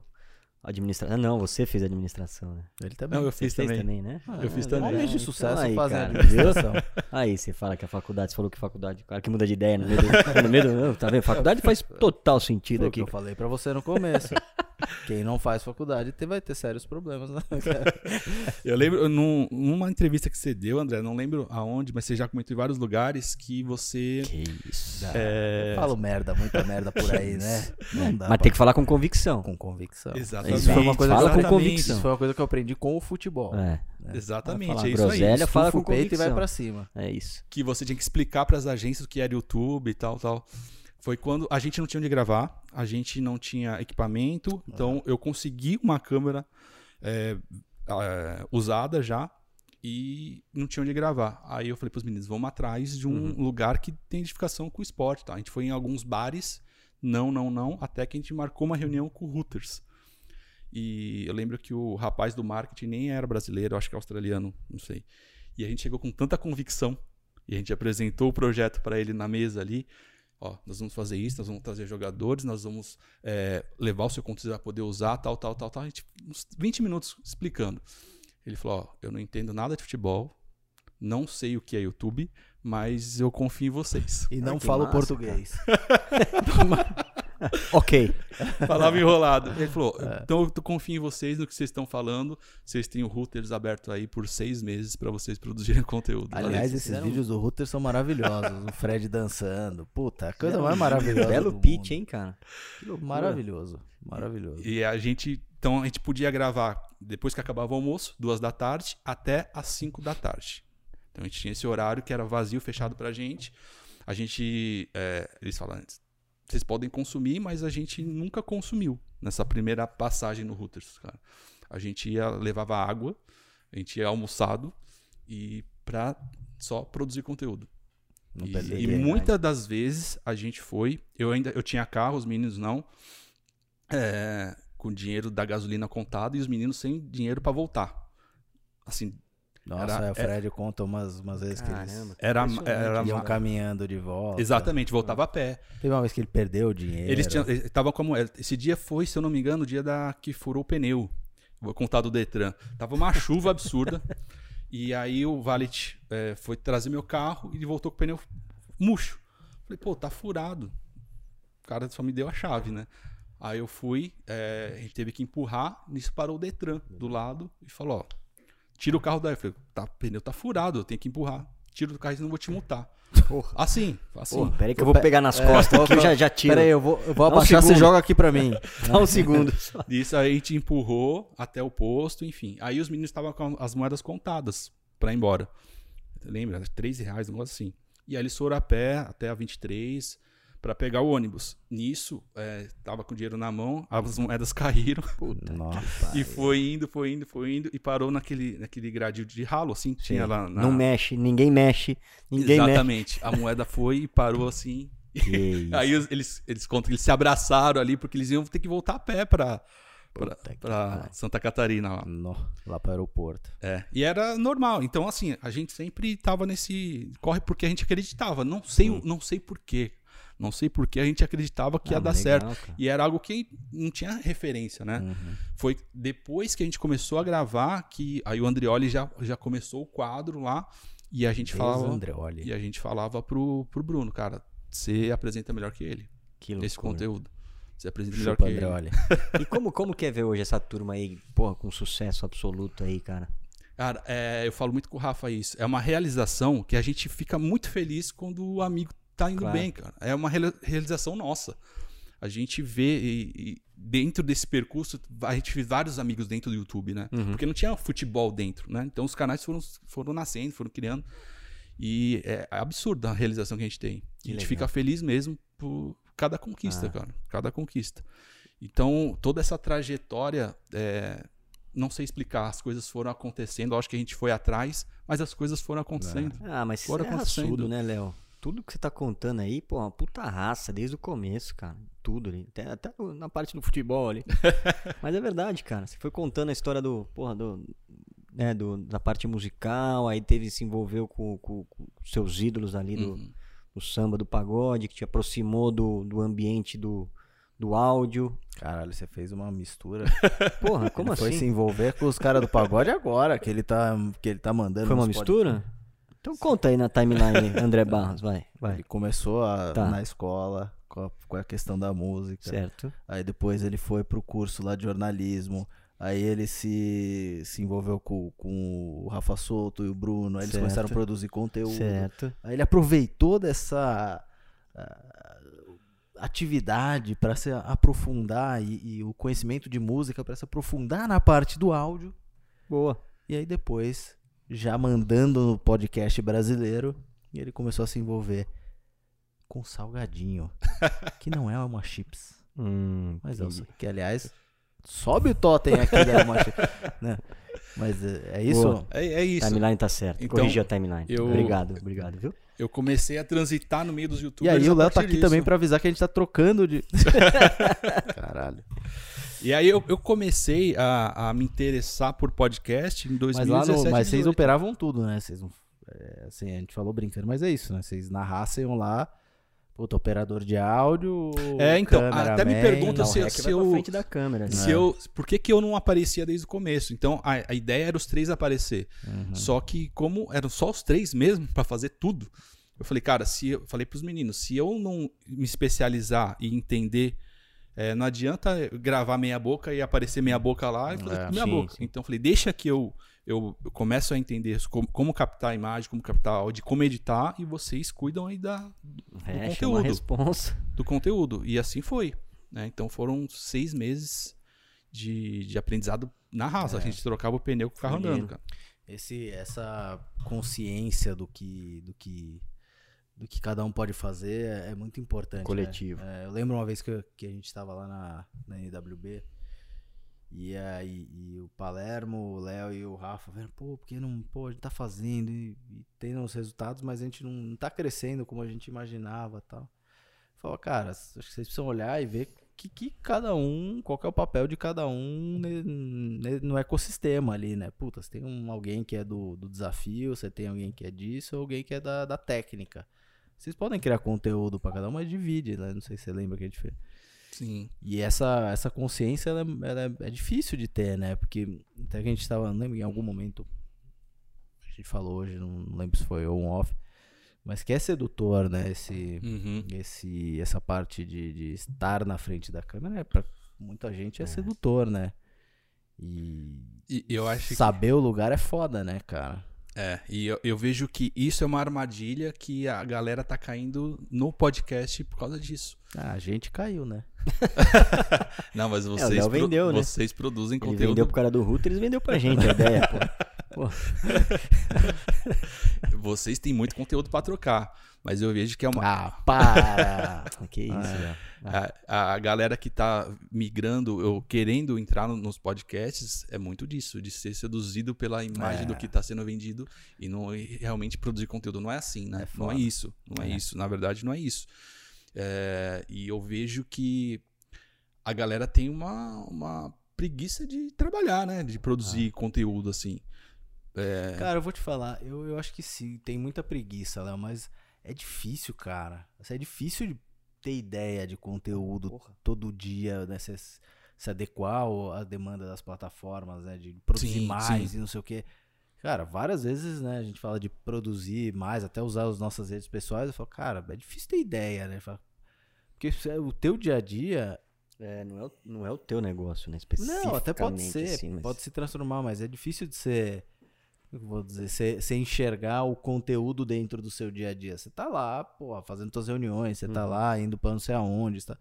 administração. Ah, não, você fez administração, né? Ele também. Não, eu Você fiz fez também. também, né? Eu fiz Ah, também. Homens de sucesso aí, administração. Aí você fala que a faculdade, você falou que faculdade, cara que muda de ideia no meio do, no meio do não, tá vendo? Faculdade faz total sentido Foi o aqui. que eu falei pra você no começo. [LAUGHS] Quem não faz faculdade te- vai ter sérios problemas, né? Eu lembro, num- numa entrevista que você deu, André, não lembro aonde, mas você já comentou em vários lugares que você. Que isso. É, Falo merda, muita merda por aí, né? Não dá Mas pra- tem que falar com convicção. com convicção. Exatamente. Isso foi uma coisa Fala que eu com convicção. Isso foi uma coisa que eu aprendi com o futebol. É, Exatamente, Vai falar é isso aí. fala com o peito e vai pra cima. é isso. que você tinha que explicar para as agências o que era YouTube e tal, tal. Foi quando a gente não tinha onde gravar, a gente não tinha equipamento, então eu consegui uma câmera é, é, usada já e não tinha onde gravar. Aí eu falei pros meninos, vamos atrás de um lugar que tem identificação com o esporte, tá? A gente foi em alguns bares, não, não, não, até que a gente marcou uma reunião com o Hooters. E eu lembro que o rapaz do marketing nem era brasileiro, acho que é australiano, não sei. E a gente chegou com tanta convicção e a gente apresentou o projeto para ele na mesa ali. Ó, nós vamos fazer isso, nós vamos trazer jogadores, nós vamos é, levar o seu conteúdo para poder usar, tal, tal, tal, tal. A gente, uns 20 minutos explicando. Ele falou: Ó, eu não entendo nada de futebol, não sei o que é YouTube, mas eu confio em vocês. E não que falo massa, português. [LAUGHS] [LAUGHS] [LAUGHS] Ok. Falava enrolado. Ele falou: então eu confio em vocês no que vocês estão falando. Vocês têm o Routers aberto aí por seis meses para vocês produzirem [LAUGHS] conteúdo. Aliás, esses fizeram- vídeos do Router são maravilhosos. O Fred dançando. Puta, a coisa mais maravilhosa. Belo pitch, hein, cara? Maravilhoso. Maravilhoso. E a gente, então a gente podia gravar depois que acabava o almoço, duas da tarde, até às cinco da tarde. Então a gente tinha esse horário que era vazio, fechado pra gente. A gente, é, eles falaram, vocês podem consumir, mas a gente nunca consumiu nessa primeira passagem no Routers, cara. A gente ia, levava água, a gente ia almoçado e pra só produzir conteúdo. Não E, e muitas das vezes a gente foi. Eu ainda eu tinha carro, os meninos não. é, com dinheiro da gasolina contado e os meninos sem dinheiro pra voltar. Assim, Nossa, Era- é, o Fred conta umas, umas vezes que Caramba. eles era, era iam caminhando de volta. exatamente, voltava a pé. Teve uma vez que ele perdeu o dinheiro. Eles tinham, eles estavam como esse dia foi, se eu não me engano, o dia da que furou o pneu. Vou contar do Detran. Tava uma chuva absurda. [LAUGHS] E aí o Valet é, foi trazer meu carro e ele voltou com o pneu murcho. Falei, pô, tá furado. O cara só me deu a chave, né? Aí eu fui, é, a gente teve que empurrar, nisso parou o Detran do lado e falou, ó, tira o carro daí. Eu falei, tá, o pneu tá furado, eu tenho que empurrar. Tira do carro, senão eu vou te multar. Porra. Assim, assim. Porra, peraí que eu vou pe- pegar nas É, costas aqui, eu já, já tiro. Pera aí, eu vou, eu vou Dá um abaixar, você joga aqui pra mim. [LAUGHS] Dá um segundo. Isso aí a gente empurrou até o posto, enfim. Aí os meninos estavam com as moedas contadas pra ir embora. Lembra? 3 reais, um negócio assim. E aí eles foram a pé até a 23 pra pegar o ônibus. Nisso, é, tava com o dinheiro na mão, as moedas [LAUGHS] caíram Nossa. e foi indo, foi indo, foi indo e parou naquele, naquele gradil de ralo, assim, que tinha lá na... Não mexe, ninguém mexe, ninguém Exatamente. A moeda foi e parou assim. mexe. [LAUGHS] Aí eles, eles contam que eles se abraçaram ali porque eles iam ter que voltar a pé Puta pra pariu. Santa Catarina lá. No, lá pro aeroporto. É, e era normal. Então, assim, a gente sempre tava nesse. Corre porque a gente acreditava. Não sei, o- não sei porquê. Não sei porquê a gente acreditava que ia Ah, dar legal, certo. cara. E era algo que não tinha referência, né? Uhum. Foi depois que a gente começou a gravar que aí o Andrioli já, já começou o quadro lá e a gente Deus falava Andreoli. e a gente falava pro, pro Bruno, cara, você apresenta melhor que ele Que esse loucura. conteúdo. Você apresenta melhor Chupa que ele. Andreoli. [LAUGHS] E como, como que é ver hoje essa turma aí, porra, com sucesso absoluto aí, cara? Cara, é, eu falo muito com o Rafa isso. É uma realização que a gente fica muito feliz quando o amigo tá indo Claro. bem, cara. É uma reali- realização nossa. A gente vê e, e dentro desse percurso, a gente fez vários amigos dentro do YouTube, né? Uhum. Porque não tinha futebol dentro, né? Então os canais foram, foram nascendo, foram criando. E é absurda a realização que a gente tem. Que a gente legal. fica feliz mesmo por cada conquista, Ah. cara. Cada conquista. Então, toda essa trajetória, é, não sei explicar, as coisas foram acontecendo. Eu acho que a gente foi atrás, mas as coisas foram acontecendo. Ah, mas Fora você é acontecendo. raçudo, né, Léo? Tudo que você tá contando aí, pô, uma puta raça desde o começo, cara. Tudo ali. Até, até na parte do futebol ali. [LAUGHS] mas é verdade, cara. Você foi contando a história do, porra, do, né, do, da parte musical, aí teve, se envolveu com, com, com seus ídolos ali do, Uhum. do samba, do pagode, que te aproximou do, do ambiente do, do áudio. Caralho, você fez uma mistura. [LAUGHS] Porra, como ele assim? foi se envolver com os caras do pagode agora, que ele tá, que ele tá mandando. Foi uma nos pod- mistura? Então conta aí na timeline, [LAUGHS] André Barros, vai, vai. Ele começou a, Tá. na escola, com a, com a questão da música. Certo. Aí depois ele foi pro curso lá de jornalismo. Aí ele se, se envolveu com, com o Rafa Souto e o Bruno. Aí eles Certo. começaram a produzir conteúdo. Certo. Aí ele aproveitou dessa ah, atividade para se aprofundar e, e o conhecimento de música para se aprofundar na parte do áudio. Boa. E aí depois, já mandando no podcast brasileiro, ele começou a se envolver com salgadinho, [LAUGHS] que não é uma chips, Hum, mas é o- entendi. que aliás sobe o totem aqui da uma chips, [LAUGHS] né? Mas é, é isso? Boa. É, é isso. Timeline tá certo. Então, Corrigi a timeline. eu- Obrigado, obrigado, viu? Eu comecei a transitar no meio dos E youtubers. aí o a Léo tá aqui disso. também pra avisar que a gente tá trocando de [LAUGHS] Caralho. E aí eu, eu comecei a, a me interessar por podcast em Mas 2017. lá no, mas vocês 18. operavam tudo, né? Vocês não, é, assim, a gente falou brincando, mas é isso, né? Vocês narrassem lá, puta, operador de áudio, É, então, até me cameraman, perguntam não, se- Rec se eu- frente da câmera. né? Se eu, por que, que eu não aparecia desde o começo? Então a, a ideia era os três aparecer. Uhum. Só que como eram só os três mesmo pra fazer tudo, eu falei, cara, se eu falei pros meninos, se eu não me especializar e entender, é, não adianta gravar meia boca e aparecer meia boca lá e falar É, meia sim, boca. sim. Então eu falei, deixa que eu eu, eu começo a entender como, como captar a imagem, como captar áudio, como editar e vocês cuidam aí da, do É, conteúdo responsa. do conteúdo. E assim foi. né? Então foram seis meses de, de aprendizado na raça. É. A gente trocava o pneu com o carro andando, cara. Esse, essa consciência do que, do que, do que cada um pode fazer é, é muito importante. né? Coletivo. É, eu lembro uma vez que, eu- que a gente estava lá na, na NWB e aí e o Palermo, o Léo e o Rafa vendo, pô, porque não, pô, a gente tá fazendo e, e tendo os resultados, mas a gente não, não tá crescendo como a gente imaginava tal. Falou, cara, acho que vocês precisam olhar e ver que, que cada um, qual que é o papel de cada um ne- ne- no ecossistema ali, né? Puta, você tem um, alguém que é do, do desafio, você tem alguém que é disso, alguém que é da, da técnica. Vocês podem criar conteúdo pra cada um, mas divide, né? Não sei se você lembra que a gente fez. Sim. E essa, essa consciência ela, é- ela é, é difícil de ter, né? Porque até que a gente tava, não lembro, em algum momento, a gente falou hoje, não lembro se foi on off, mas que é sedutor, né? Esse, Uhum. esse, essa parte de, de estar na frente da câmera, é, pra muita gente é, sedutor, né? E E eu acho que. saber o lugar é foda, né, cara? É, e eu, eu vejo que isso é uma armadilha que a galera tá caindo no podcast por causa disso. Ah, a gente caiu, né? [LAUGHS] Não, mas É, vocês, Léo vendeu, né? vocês produzem Ele conteúdo. vendeu pro cara do Router, eles vendeu pra gente a [LAUGHS] ideia, pô. [LAUGHS] Vocês têm muito conteúdo pra trocar. Mas eu vejo que é uma. Ah, para! [LAUGHS] Que isso, Léo. A, a galera que tá migrando, ou querendo entrar no- nos podcasts, é muito disso, de ser seduzido pela imagem É. do que tá sendo vendido e não e realmente produzir conteúdo. Não é assim, né? É não é isso. Não é. É. isso. Na verdade, não é isso. É, e eu vejo que a galera tem uma, uma preguiça de trabalhar, né? De produzir conteúdo, assim. É, Cara, eu vou te falar, eu, eu acho que sim, tem muita preguiça, Léo, mas é difícil, cara. Assim, É difícil de ter ideia de conteúdo Porra. todo dia, né? Se, se adequar à demanda das plataformas, né? De produzir Sim, mais sim. e não sei o quê. Cara, várias vezes, né, a gente fala de produzir mais, até usar as nossas redes pessoais, eu falo, cara, é difícil ter ideia, né? Porque o teu dia a dia, É, não é, o, não é o teu negócio, né? Não, até pode especificamente, ser, assim, mas- pode se transformar, mas é difícil de ser, vou dizer, você enxergar o conteúdo dentro do seu dia a dia. Você tá lá, pô, fazendo suas reuniões, você tá Uhum. lá indo pra não sei aonde, você tá...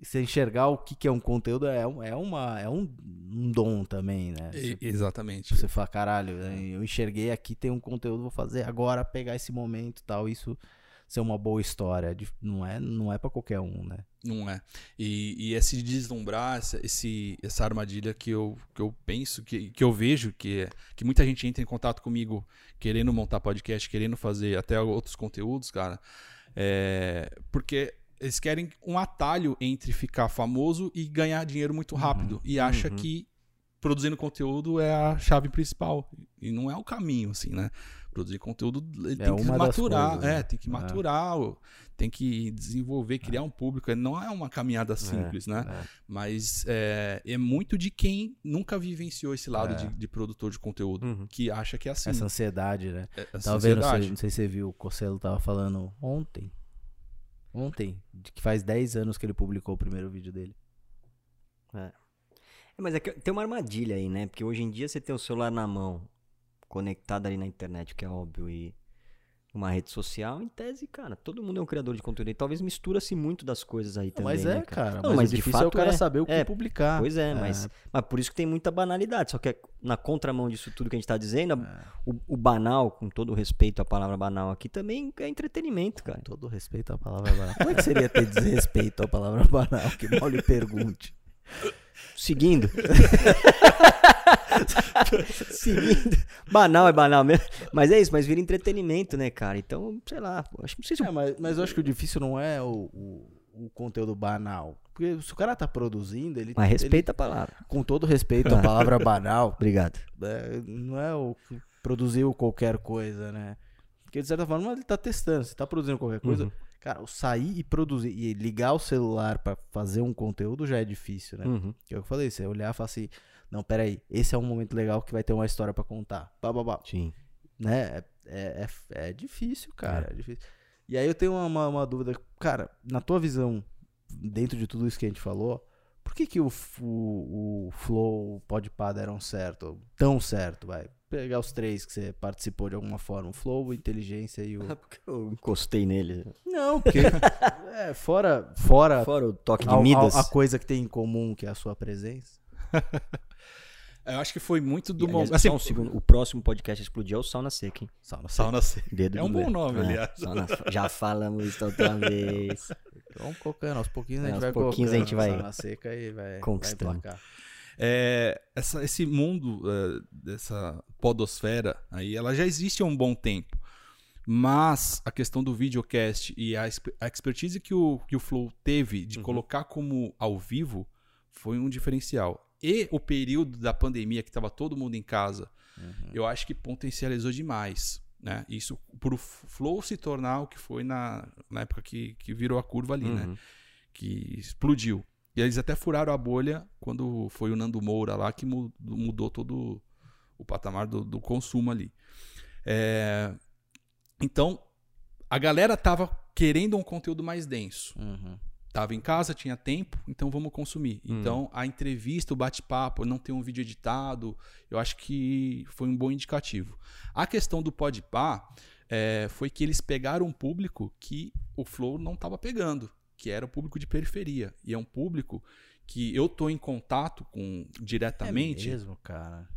E Você enxergar o que, que é um conteúdo é, um- é, uma, é um, um dom também, né? Você, exatamente. você fala, caralho, né, eu enxerguei aqui, tem um conteúdo, vou fazer agora, pegar esse momento e tal, isso ser uma boa história. É Não é, não é pra qualquer um, né? Não é. E, e esse deslumbrar, essa, esse, essa armadilha que eu, que eu penso, que, que eu vejo, que, é- que muita gente entra em contato comigo querendo montar podcast, querendo fazer até outros conteúdos, cara. É, porque eles querem um atalho entre ficar famoso e ganhar dinheiro muito rápido. E acha uhum. que produzindo conteúdo é a chave principal. E não é o caminho, assim, né? Produzir conteúdo ele É tem que maturar, coisas, é, né? tem que É. maturar, o- tem que desenvolver, criar um público. Não é uma caminhada simples, né? É. Mas é, é muito de quem nunca vivenciou esse lado É. de, de produtor de conteúdo, Uhum. que acha que é assim. Essa ansiedade, né? é- essa Tava vendo, ansiedade. você- não sei se você viu, o Cosselo tava falando ontem. ontem, de que faz 10 anos que ele publicou o primeiro vídeo dele. É, mas é que tem uma armadilha aí, né? Porque hoje em dia você tem o celular na mão, conectado ali na internet, que é óbvio, e uma rede social, em tese, cara, todo mundo é um criador de conteúdo. E talvez mistura-se muito das coisas aí também. mas né, é, cara. Não, mas, mas o de difícil é o fato cara é. saber o que É, publicar. Pois é, mas, mas por isso que tem muita banalidade. Só que é na contramão disso tudo que a gente tá dizendo, É. o, o banal, com todo o respeito à palavra banal aqui, também é entretenimento, cara. Com todo respeito à palavra banal. Como é que seria ter desrespeito à palavra banal? Que mal lhe pergunte. Seguindo. [LAUGHS] [LAUGHS] Banal é banal mesmo. Mas é isso, mas vira entretenimento, né, cara? Então, sei lá, pô, acho que não sei se É, mas, mas eu acho que o difícil não é o, o, o conteúdo banal. Porque se o cara tá produzindo, ele. Mas ele- respeita a palavra. com todo respeito à palavra banal, [LAUGHS] Obrigado. é, não é o produziu qualquer coisa, né? Porque de certa forma ele tá testando. Você tá produzindo qualquer coisa. Uhum. Cara, sair e produzir e ligar o celular pra fazer um conteúdo já é difícil, né? Uhum. Que é o que eu falei, você olhar e falar assim, não, peraí, esse é um momento legal que vai ter uma história pra contar. Pá. Sim. Né? É, é, é difícil, cara. É. difícil. E aí eu tenho uma, uma, dúvida. Cara, na tua visão, dentro de tudo isso que a gente falou, por que, que o, o, o Flow, o Podpah deram certo? Tão certo, vai. Pegar os três que você participou de alguma forma. O Flow, a Inteligência e o... [LAUGHS] Porque eu encostei nele. Não, porque... [LAUGHS] é, fora, fora Fora o toque de Midas. a- a coisa que tem em comum, que é a sua presença. [LAUGHS] Eu acho que foi muito do momento. Assim, só um segundo, o próximo podcast a explodir é o Sauna Seca, hein? Sauna sauna seca. Dedo É um bom nome, É, aliás. Sauna- Já falamos isso outra [LAUGHS] vez. Vamos colocando, aos pouquinhos a É, gente aos vai pouquinhos a gente vai Sauna seca e vai, conquistando. emplacar. É, essa- esse mundo é, dessa podosfera aí, ela já existe há um bom tempo. Mas a questão do videocast e a, a expertise que o, que o Flow teve de colocar como ao vivo foi um diferencial. E o período da pandemia, que estava todo mundo em casa, eu acho que potencializou demais. Né? Isso por o Flow se tornar o que foi na, na época que, que virou a curva ali, né? Uhum. que explodiu. E eles até furaram a bolha quando foi o Nando Moura lá que mu- mudou todo o patamar do, do consumo ali. É, Então, a galera tava querendo um conteúdo mais denso. Uhum. Tava em casa, tinha tempo, então vamos consumir. Hum. Então, a entrevista, o bate-papo, não ter um vídeo editado, eu acho que foi um bom indicativo. A questão do Podpah é, foi que eles pegaram um público que o Flow não estava pegando, que era o público de periferia. E é um público que eu tô em contato com diretamente É mesmo, cara.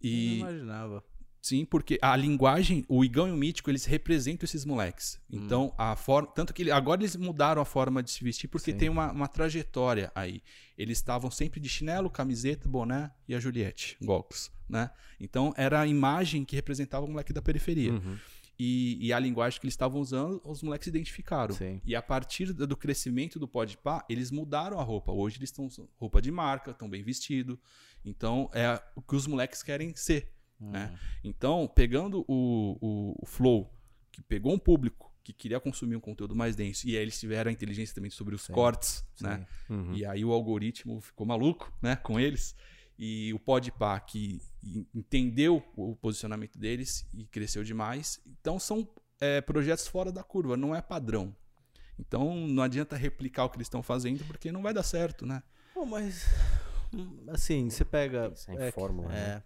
e Eu não imaginava. Sim, porque a linguagem, o Igão e o Mítico, eles representam esses moleques. Hum. Então, a forma. Tanto que ele- agora eles mudaram a forma de se vestir, porque Sim. tem uma, uma trajetória aí. Eles estavam sempre de chinelo, camiseta, boné e a Juliette, Golcos, né? Então, era a imagem que representava o moleque da periferia. Uhum. E, e a linguagem que eles estavam usando, os moleques se identificaram. Sim. E a partir do do crescimento do Podpah, eles mudaram a roupa. Hoje eles estão roupa de marca, estão bem vestidos. Então, é o que os moleques querem ser. Né? Então, pegando o, o, o Flow, que pegou um público que queria consumir um conteúdo mais denso, e aí eles tiveram a inteligência também sobre os Sim, cortes, Sim. né? Uhum. E aí o algoritmo ficou maluco, né, com eles. E o Podpah que en- entendeu o posicionamento deles e cresceu demais. Então são é, projetos fora da curva, não é padrão. Então não adianta replicar o que eles estão fazendo porque não vai dar certo, né? Pô, mas. hum, Assim, você pega. Pensar em é, fórmula, é, né?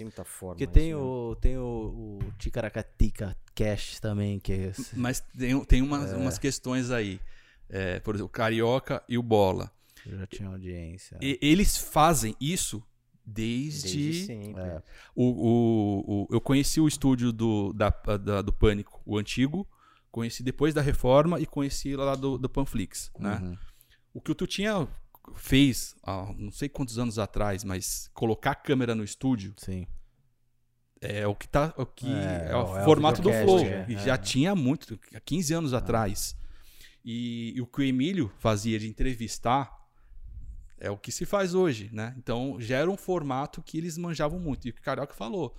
Tem muita forma. Porque isso, tem né? o, tem o, o Ticaracatica Cash também, que é esse- Mas tem, tem umas, umas questões aí. É, por exemplo, o Carioca e o Bola. já tinha audiência. E- eles fazem isso desde. Desde sempre. É. O, o, o- eu conheci o estúdio do, da, da- do Pânico, o antigo. Conheci depois da reforma e conheci lá do, do Panflix. Né? Uhum. O que o Tutinha fez, há não sei quantos anos atrás, mas colocar a câmera no estúdio Sim. é o que tá. O que É, é, o é formato do Flow. e é. já tinha muito, há 15 anos atrás. E, e o que o Emílio fazia de entrevistar é o que se faz hoje, né? Então já era um formato que eles manjavam muito. E o que o Carioca falou.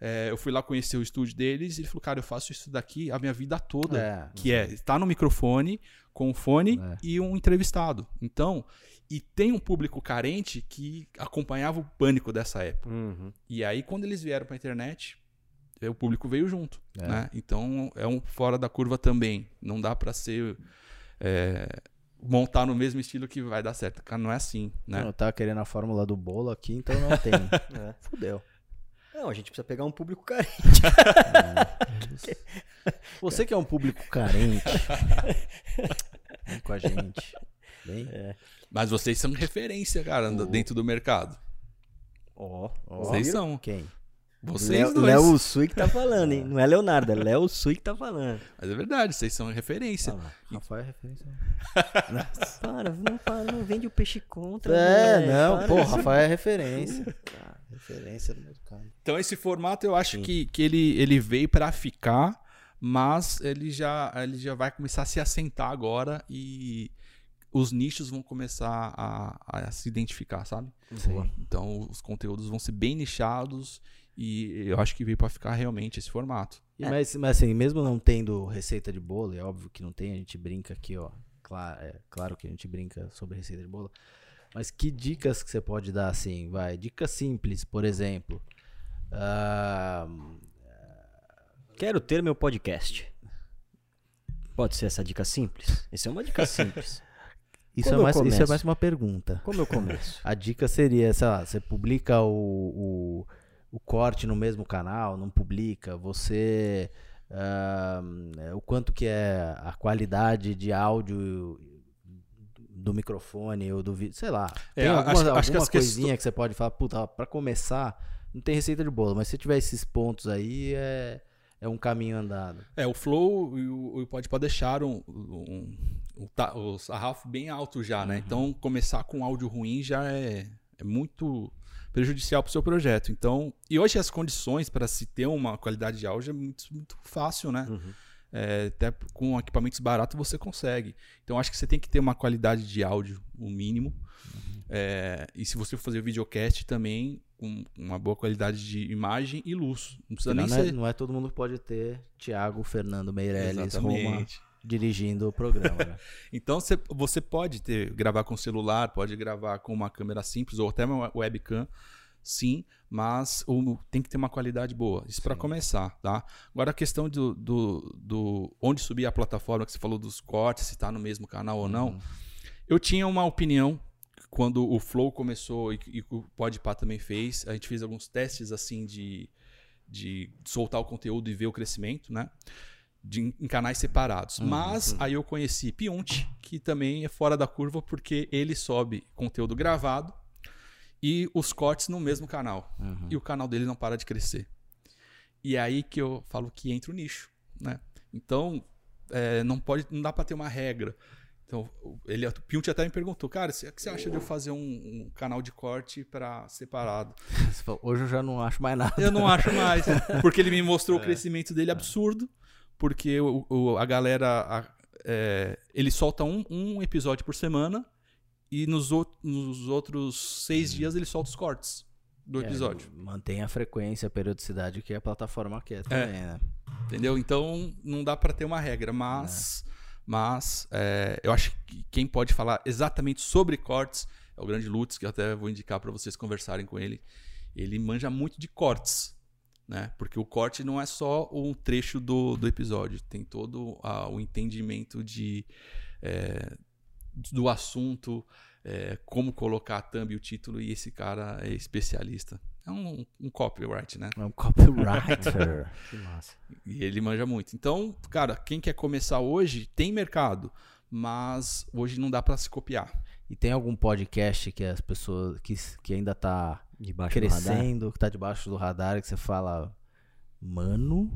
É, eu fui lá conhecer o estúdio deles e ele falou, cara, eu faço isso daqui a minha vida toda. É, que é estar no microfone, com o fone É. e um entrevistado. Então, e tem um público carente que acompanhava o pânico dessa época. Uhum. E aí, quando eles vieram pra internet, eh, o público veio junto. É. Né? Então, é um fora da curva também. Não dá pra ser é, montar no mesmo estilo que vai dar certo. Cara, não é assim, né? Eu tava querendo a fórmula do bolo aqui, então não tem. [LAUGHS] É. Fudeu. Não, a gente precisa pegar um público carente. [LAUGHS] Você que é um público carente. Vem com a gente. Vem. Mas vocês são referência, cara, dentro do mercado. Ó, ó. Vocês são. Quem? Vocês Léo, dois. Léo Sui que tá falando, hein? Não é Leonardo, é Léo Sui que tá falando. Mas é verdade, vocês são referência. Ah, Rafael é referência. [LAUGHS] Para, não, para, não vende o peixe contra. É, moleque, não, para. pô, Rafael é referência. Cara, referência do mercado. Então esse formato eu acho que, que ele, ele veio para ficar, mas ele já, ele já vai começar a se assentar agora e os nichos vão começar a, a se identificar, sabe? Sim. Então os conteúdos vão ser bem nichados e eu acho que veio para ficar realmente esse formato. E, mas, mas assim, mesmo não tendo receita de bolo, é óbvio que não tem, a gente brinca aqui, ó. Claro, é, claro que a gente brinca sobre receita de bolo. Mas que dicas que você pode dar, assim, vai? Dicas simples, por exemplo. Ah, Quero ter meu podcast. Pode ser essa dica simples? Essa é uma dica [LAUGHS] simples. isso, é mais, isso é mais uma pergunta. Como eu começo? [LAUGHS] A dica seria, sei lá, você publica o, o, o corte no mesmo canal, não publica, você. ah, o quanto que é a qualidade de áudio do microfone ou do vídeo, sei lá. É, Tem acho- alguma, acho que alguma questões- coisinha que você pode falar, puta, pra começar, não tem receita de bolo, mas se tiver esses pontos aí, é, é um caminho andado. É, o Flow e o, o Podpah deixaram um, um, ta- o sarrafo bem alto já, né? Então, começar com áudio ruim já é, é muito prejudicial para o seu projeto. Então, e hoje as condições para se ter uma qualidade de áudio é muito, muito fácil, né? Uhum. É, até com equipamentos baratos você consegue. Então, acho que você tem que ter uma qualidade de áudio, o mínimo. É, e se você for fazer videocast também, com uma boa qualidade de imagem e luz. Não precisa nem não, é, ser. não é todo mundo que pode ter Thiago Fernando Meirelles Roma Exatamente. Dirigindo o programa. né? [LAUGHS] Então cê- você pode ter gravar com celular, pode gravar com uma câmera simples ou até uma webcam, sim, mas o- tem que ter uma qualidade boa. Isso para começar, tá? Agora a questão do, do, do onde subir a plataforma que você falou dos cortes, se está no mesmo canal ou não. Eu tinha uma opinião quando o Flow começou e, e o Podpah também fez. A gente fez alguns testes assim de, de soltar o conteúdo e ver o crescimento, né? De, em canais separados. Mas aí eu conheci Pionte, que também é fora da curva porque ele sobe conteúdo gravado e os cortes no mesmo canal. E o canal dele não para de crescer. E é aí que eu falo que entra o nicho, né? Então, é, não pode, não dá para ter uma regra. Então, ele, o Piunti até me perguntou, cara, o que você acha de eu fazer um, um canal de corte para separado? Hoje eu já não acho mais nada. Eu não acho mais, [LAUGHS] porque ele me mostrou o crescimento dele absurdo, porque o, o- a galera, a- é, ele solta um, um episódio por semana e nos, ou- nos outros seis dias ele solta os cortes do É, episódio. mantém a frequência, a periodicidade que a plataforma quer também, né? Entendeu? Então não dá pra ter uma regra, mas, mas é, eu acho que quem pode falar exatamente sobre cortes é o grande Lutz, que eu até vou indicar pra vocês conversarem com ele. Ele manja muito de cortes, né? Porque o corte não é só um trecho do, do episódio, tem todo ah, o entendimento de é, do assunto, é, como colocar a thumb e o título, e esse cara é especialista. É um, um copyright, né? É um copywriter. [LAUGHS] Que massa. E ele manja muito. Então, cara, quem quer começar hoje tem mercado, mas hoje não dá pra se copiar. e tem algum podcast que as pessoas que, que ainda tá Debaixo do radar. crescendo, que tá debaixo do radar, que você fala, mano,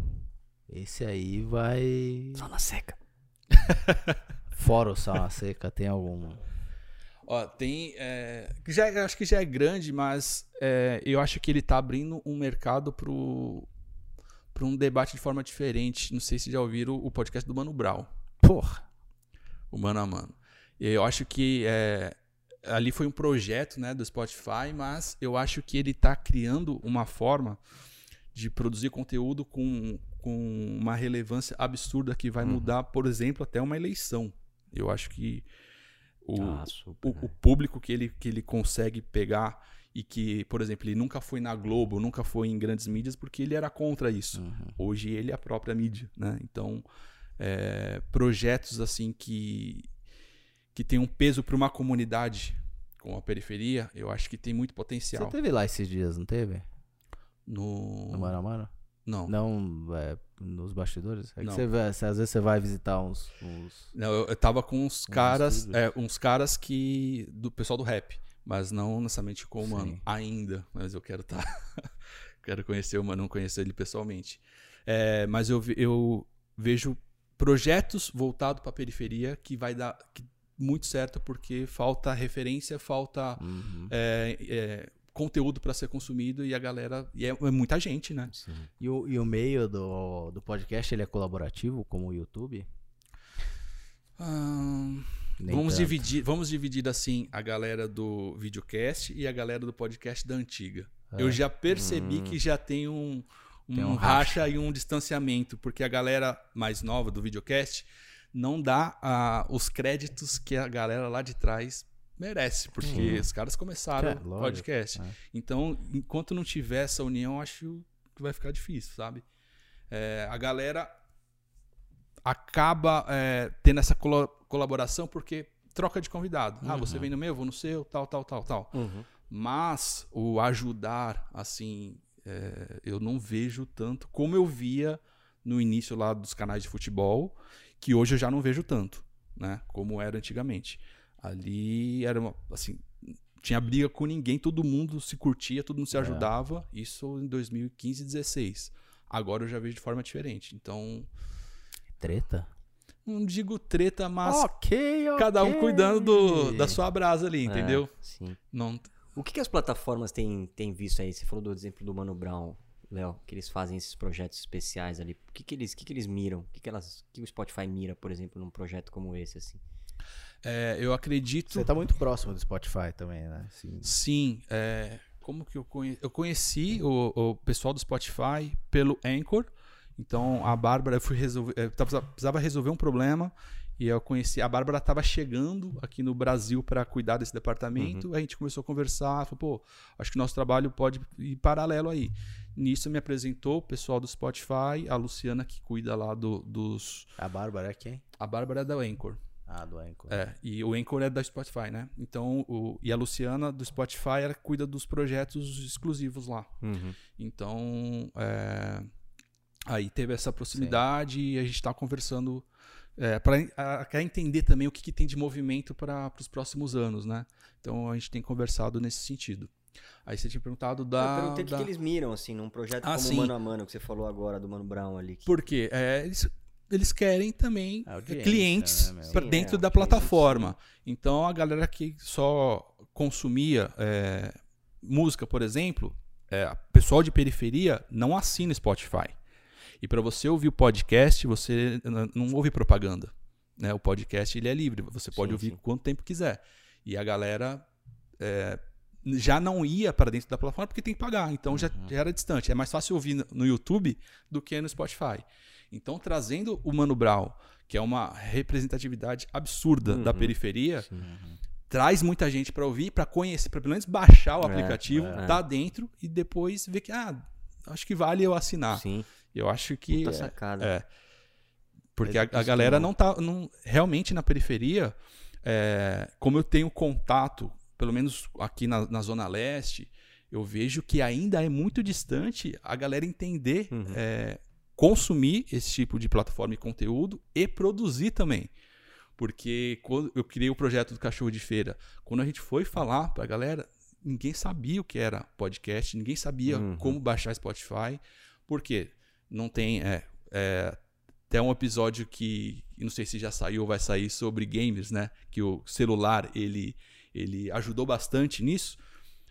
esse aí vai. Só na seca. [LAUGHS] Fora o sal na seca, tem algum. Ó, tem. é, já, acho que já é grande, mas é, eu acho que ele tá abrindo um mercado pro, pro um debate de forma diferente. Não sei se já ouviram o podcast do Mano Brown. Porra! O mano a mano. E Eu acho que é, ali foi um projeto né, do Spotify, mas eu acho que ele está criando uma forma de produzir conteúdo com, com uma relevância absurda que vai mudar, por exemplo, até uma eleição. Eu acho que o, Ah, super, o, o público que ele, que ele consegue pegar e que, por exemplo, ele nunca foi na Globo, nunca foi em grandes mídias porque ele era contra isso. Hoje ele é a própria mídia, né? Então, é, projetos assim que que tem um peso para uma comunidade com a periferia, eu acho que tem muito potencial. Você teve lá esses dias, não teve? No, No Mano a Mano? não, Não, é, nos bastidores? É Não. você às vezes você vai visitar uns. uns- Não, eu, eu tava com uns caras, estúdio. é, uns caras que do pessoal do rap, mas não necessariamente com o mano ainda, mas eu quero estar [LAUGHS] quero conhecer o mano, não conhecer ele pessoalmente. É, mas eu, eu vejo projetos voltados para a periferia que vai dar que- muito certo porque falta referência, falta Uhum. é, é, conteúdo para ser consumido e a galera e é, é muita gente, né? E, o, e o meio do, do podcast ele é colaborativo, como o YouTube? Nem vamos tanto. dividir, vamos dividir assim a galera do videocast e a galera do podcast da antiga. É. Eu já percebi que já tem um, Tem um racha. e um distanciamento, porque a galera mais nova do videocast não dá ah, os créditos que a galera lá de trás merece, porque Sim. os caras começaram É, o podcast. é. Então, enquanto não tiver essa união, acho que vai ficar difícil, sabe? É, a galera acaba é, tendo essa colo- colaboração porque troca de convidado. Ah, você vem no meu, eu vou no seu, tal, tal, tal, tal. Uhum. Mas o ajudar, assim, é, eu não vejo tanto como eu via no início lá dos canais de futebol, que hoje eu já não vejo tanto, né? Como era antigamente. Ali era uma, assim, tinha briga com ninguém, todo mundo se curtia, todo mundo se É. ajudava. Isso em 2015 e 16. Agora eu já vejo de forma diferente. Então, Treta? não digo treta, mas ok, ok. cada um cuidando do- da sua brasa ali, entendeu? É, sim. Não, O que, que as plataformas têm, têm visto aí? Você falou do exemplo do Mano Brown, Léo, que eles fazem esses projetos especiais ali. O que, que, eles, o que, que eles miram? O que, que, elas, o que o Spotify mira, por exemplo, num projeto como esse? Assim? é, eu acredito. Você tá muito próximo do Spotify também, né? Sim. Sim, é, como que eu conheci? Eu conheci o, o pessoal do Spotify pelo Anchor. Então a Bárbara, eu fui resolver, eu tava- precisava resolver um problema e eu conheci. A Bárbara estava chegando aqui no Brasil para cuidar desse departamento. A gente começou a conversar, falou, pô, acho que nosso trabalho pode ir paralelo aí. Nisso me apresentou o pessoal do Spotify, a Luciana que cuida lá do- dos. A Bárbara é quem? A Bárbara é da Anchor. Ah, do Anchor. É, e o Anchor é da Spotify, né? Então, o, e a Luciana do Spotify, ela cuida dos projetos exclusivos lá. Então, é, aí teve essa proximidade e a gente está conversando é, para quer entender também o que, que tem de movimento para os próximos anos, né? Então, a gente tem conversado nesse sentido. Aí você tinha perguntado da... eu perguntei o que, da- que eles miram, assim, num projeto Ah, como sim. Mano a Mano, que você falou agora, do Mano Brown ali. que- Por quê? É, eles, eles querem também clientes né, Sim, dentro é, da plataforma. Então a galera que só consumia é, música, por exemplo, é, pessoal de periferia não assina Spotify. E para você ouvir o podcast, você não ouve propaganda. Né? O podcast ele é livre, você pode Sim, ouvir sim. quanto tempo quiser. E a galera é, já não ia para dentro da plataforma porque tem que pagar, então já, Uhum. já era distante. É mais fácil ouvir no- YouTube do que no Spotify. Então, trazendo o Mano Brown, que é uma representatividade absurda da Uhum. periferia, Sim. traz muita gente para ouvir, para conhecer, para pelo menos baixar o É, aplicativo, é. tá dentro e depois ver que, ah, acho que vale eu assinar. Sim, Eu acho que. puta é- sacada. é. Porque Mas a, a galera não- tá. Não, realmente na periferia, é, como eu tenho contato, pelo menos aqui na, na Zona Leste, eu vejo que ainda é muito distante a galera entender, Uhum. é, consumir esse tipo de plataforma e conteúdo e produzir também. Porque quando eu criei o projeto do Cachorro de Feira, quando a gente foi falar pra galera, ninguém sabia o que era podcast, ninguém sabia Uhum. como baixar Spotify. Por quê? Não tem. É, é, até um episódio que não sei se já saiu ou vai sair sobre games, né? Que o celular ele, ele ajudou bastante nisso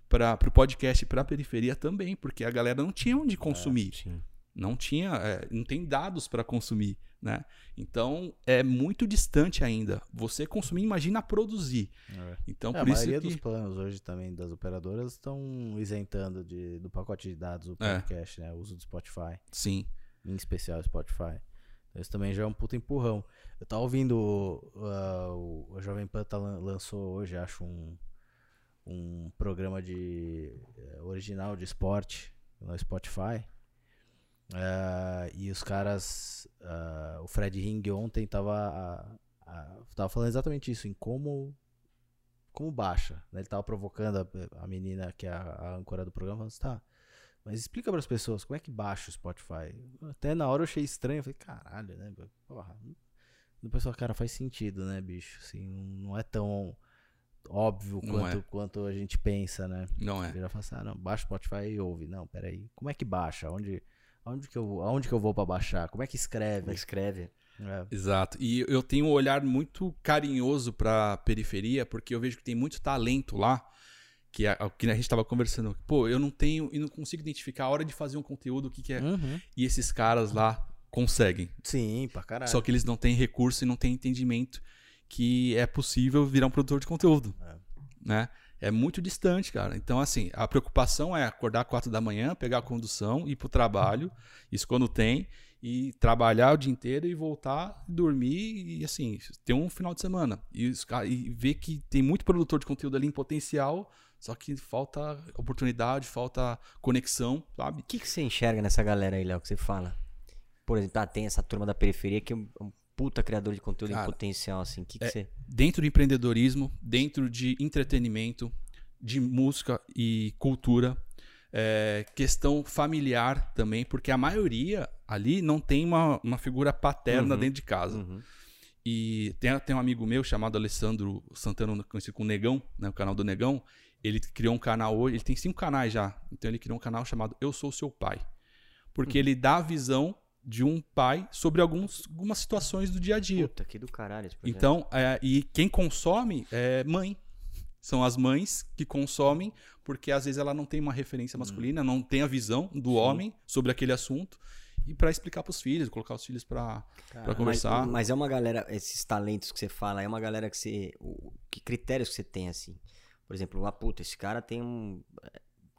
para o podcast para a periferia também, porque a galera não tinha onde consumir, Sim. Não tinha, é, não tem dados para consumir, né? Então é muito distante ainda. Você consumir, imagina produzir. É. Então É, por a isso maioria que dos planos hoje também das operadoras estão isentando de, do pacote de dados o É. podcast, né? O uso do Spotify, sim, em especial o Spotify. Então, Isso também já é um puta empurrão. Eu tava ouvindo uh, o, Jovem Pan tá, lan- lançou hoje, acho, um, um programa de eh, original de esporte no Spotify. É, e os caras. ah, o Fred Ring ontem tava, tava falando exatamente isso, em como. Como baixa. né? Ele tava provocando a, a menina que é a, a âncora do programa, falando assim, tá. Mas explica pras pessoas como é que baixa o Spotify. Até na hora eu achei estranho, eu falei, caralho, né? Porra. O pessoal, cara, faz sentido, né, bicho? Assim, não- é tão óbvio Não quanto, é. quanto a gente pensa, né? Não é. Ele já fala assim, ah, não, baixa o Spotify e ouve. Não, peraí. Como é que baixa? Onde, aonde, que, eu, aonde que eu vou pra baixar? Como é que Como escreve? escreve. É. Exato. E eu tenho um olhar muito carinhoso pra periferia, porque eu vejo que tem muito talento lá, que é o que a gente estava conversando. Pô, eu não tenho e não consigo identificar a hora de fazer um conteúdo, o que, que é. Uhum. E esses caras lá conseguem. Sim, pra caralho. Só que eles não têm recurso e não têm entendimento que é possível virar um produtor de conteúdo. É. Né? É muito distante, cara. Então, assim, a preocupação é acordar quatro da manhã, pegar a condução, ir pro trabalho, isso quando tem, e trabalhar o dia inteiro e voltar, dormir e, assim, ter um final de semana. E, e ver que tem muito produtor de conteúdo ali em potencial, só que falta oportunidade, falta conexão, sabe? O que, que você enxerga nessa galera aí, Léo, que você fala? Por exemplo, ah, tem essa turma da periferia que é um puta criador de conteúdo em Cara, potencial, assim. O que, que é- você. dentro do empreendedorismo, dentro de entretenimento, de música e cultura, é, questão familiar também, porque a maioria ali não tem uma, uma figura paterna Uhum. dentro de casa. Uhum. E tem, tem um amigo meu chamado Alessandro Santana, conhecido como Negão, né, o canal do Negão. Ele criou um canal hoje, ele tem cinco canais já. Então ele criou um canal chamado Eu Sou Seu Pai. Porque ele dá a visão de um pai sobre alguns, algumas situações do dia a dia. Puta, que do caralho esse projeto. Então, é, e quem consome é mãe. São as mães que consomem, porque às vezes ela não tem uma referência masculina, não tem a visão do homem sobre aquele assunto. E para explicar para os filhos, colocar os filhos para conversar. Mas, mas é uma galera, esses talentos que você fala, é uma galera que você. o- que critérios que você tem, assim? Por exemplo, ah, puta, esse cara tem um.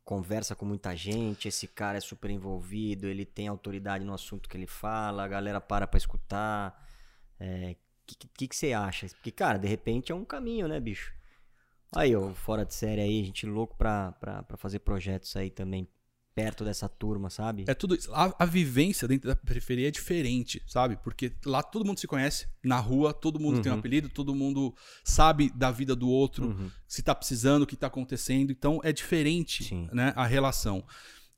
É, Conversa com muita gente, esse cara é super envolvido, ele tem autoridade no assunto que ele fala, a galera para pra escutar. O que, que, que você acha? Porque, cara, de repente é um caminho, né, bicho? Aí, ó, fora de série aí, gente louco pra, pra, pra fazer projetos aí também, perto dessa turma, sabe? É tudo isso. A, a vivência dentro da periferia é diferente, sabe? Porque lá todo mundo se conhece, na rua todo mundo tem um Uhum. apelido, todo mundo sabe da vida do outro, Uhum. se tá precisando, o que tá acontecendo. Então é diferente, Sim. né, a relação.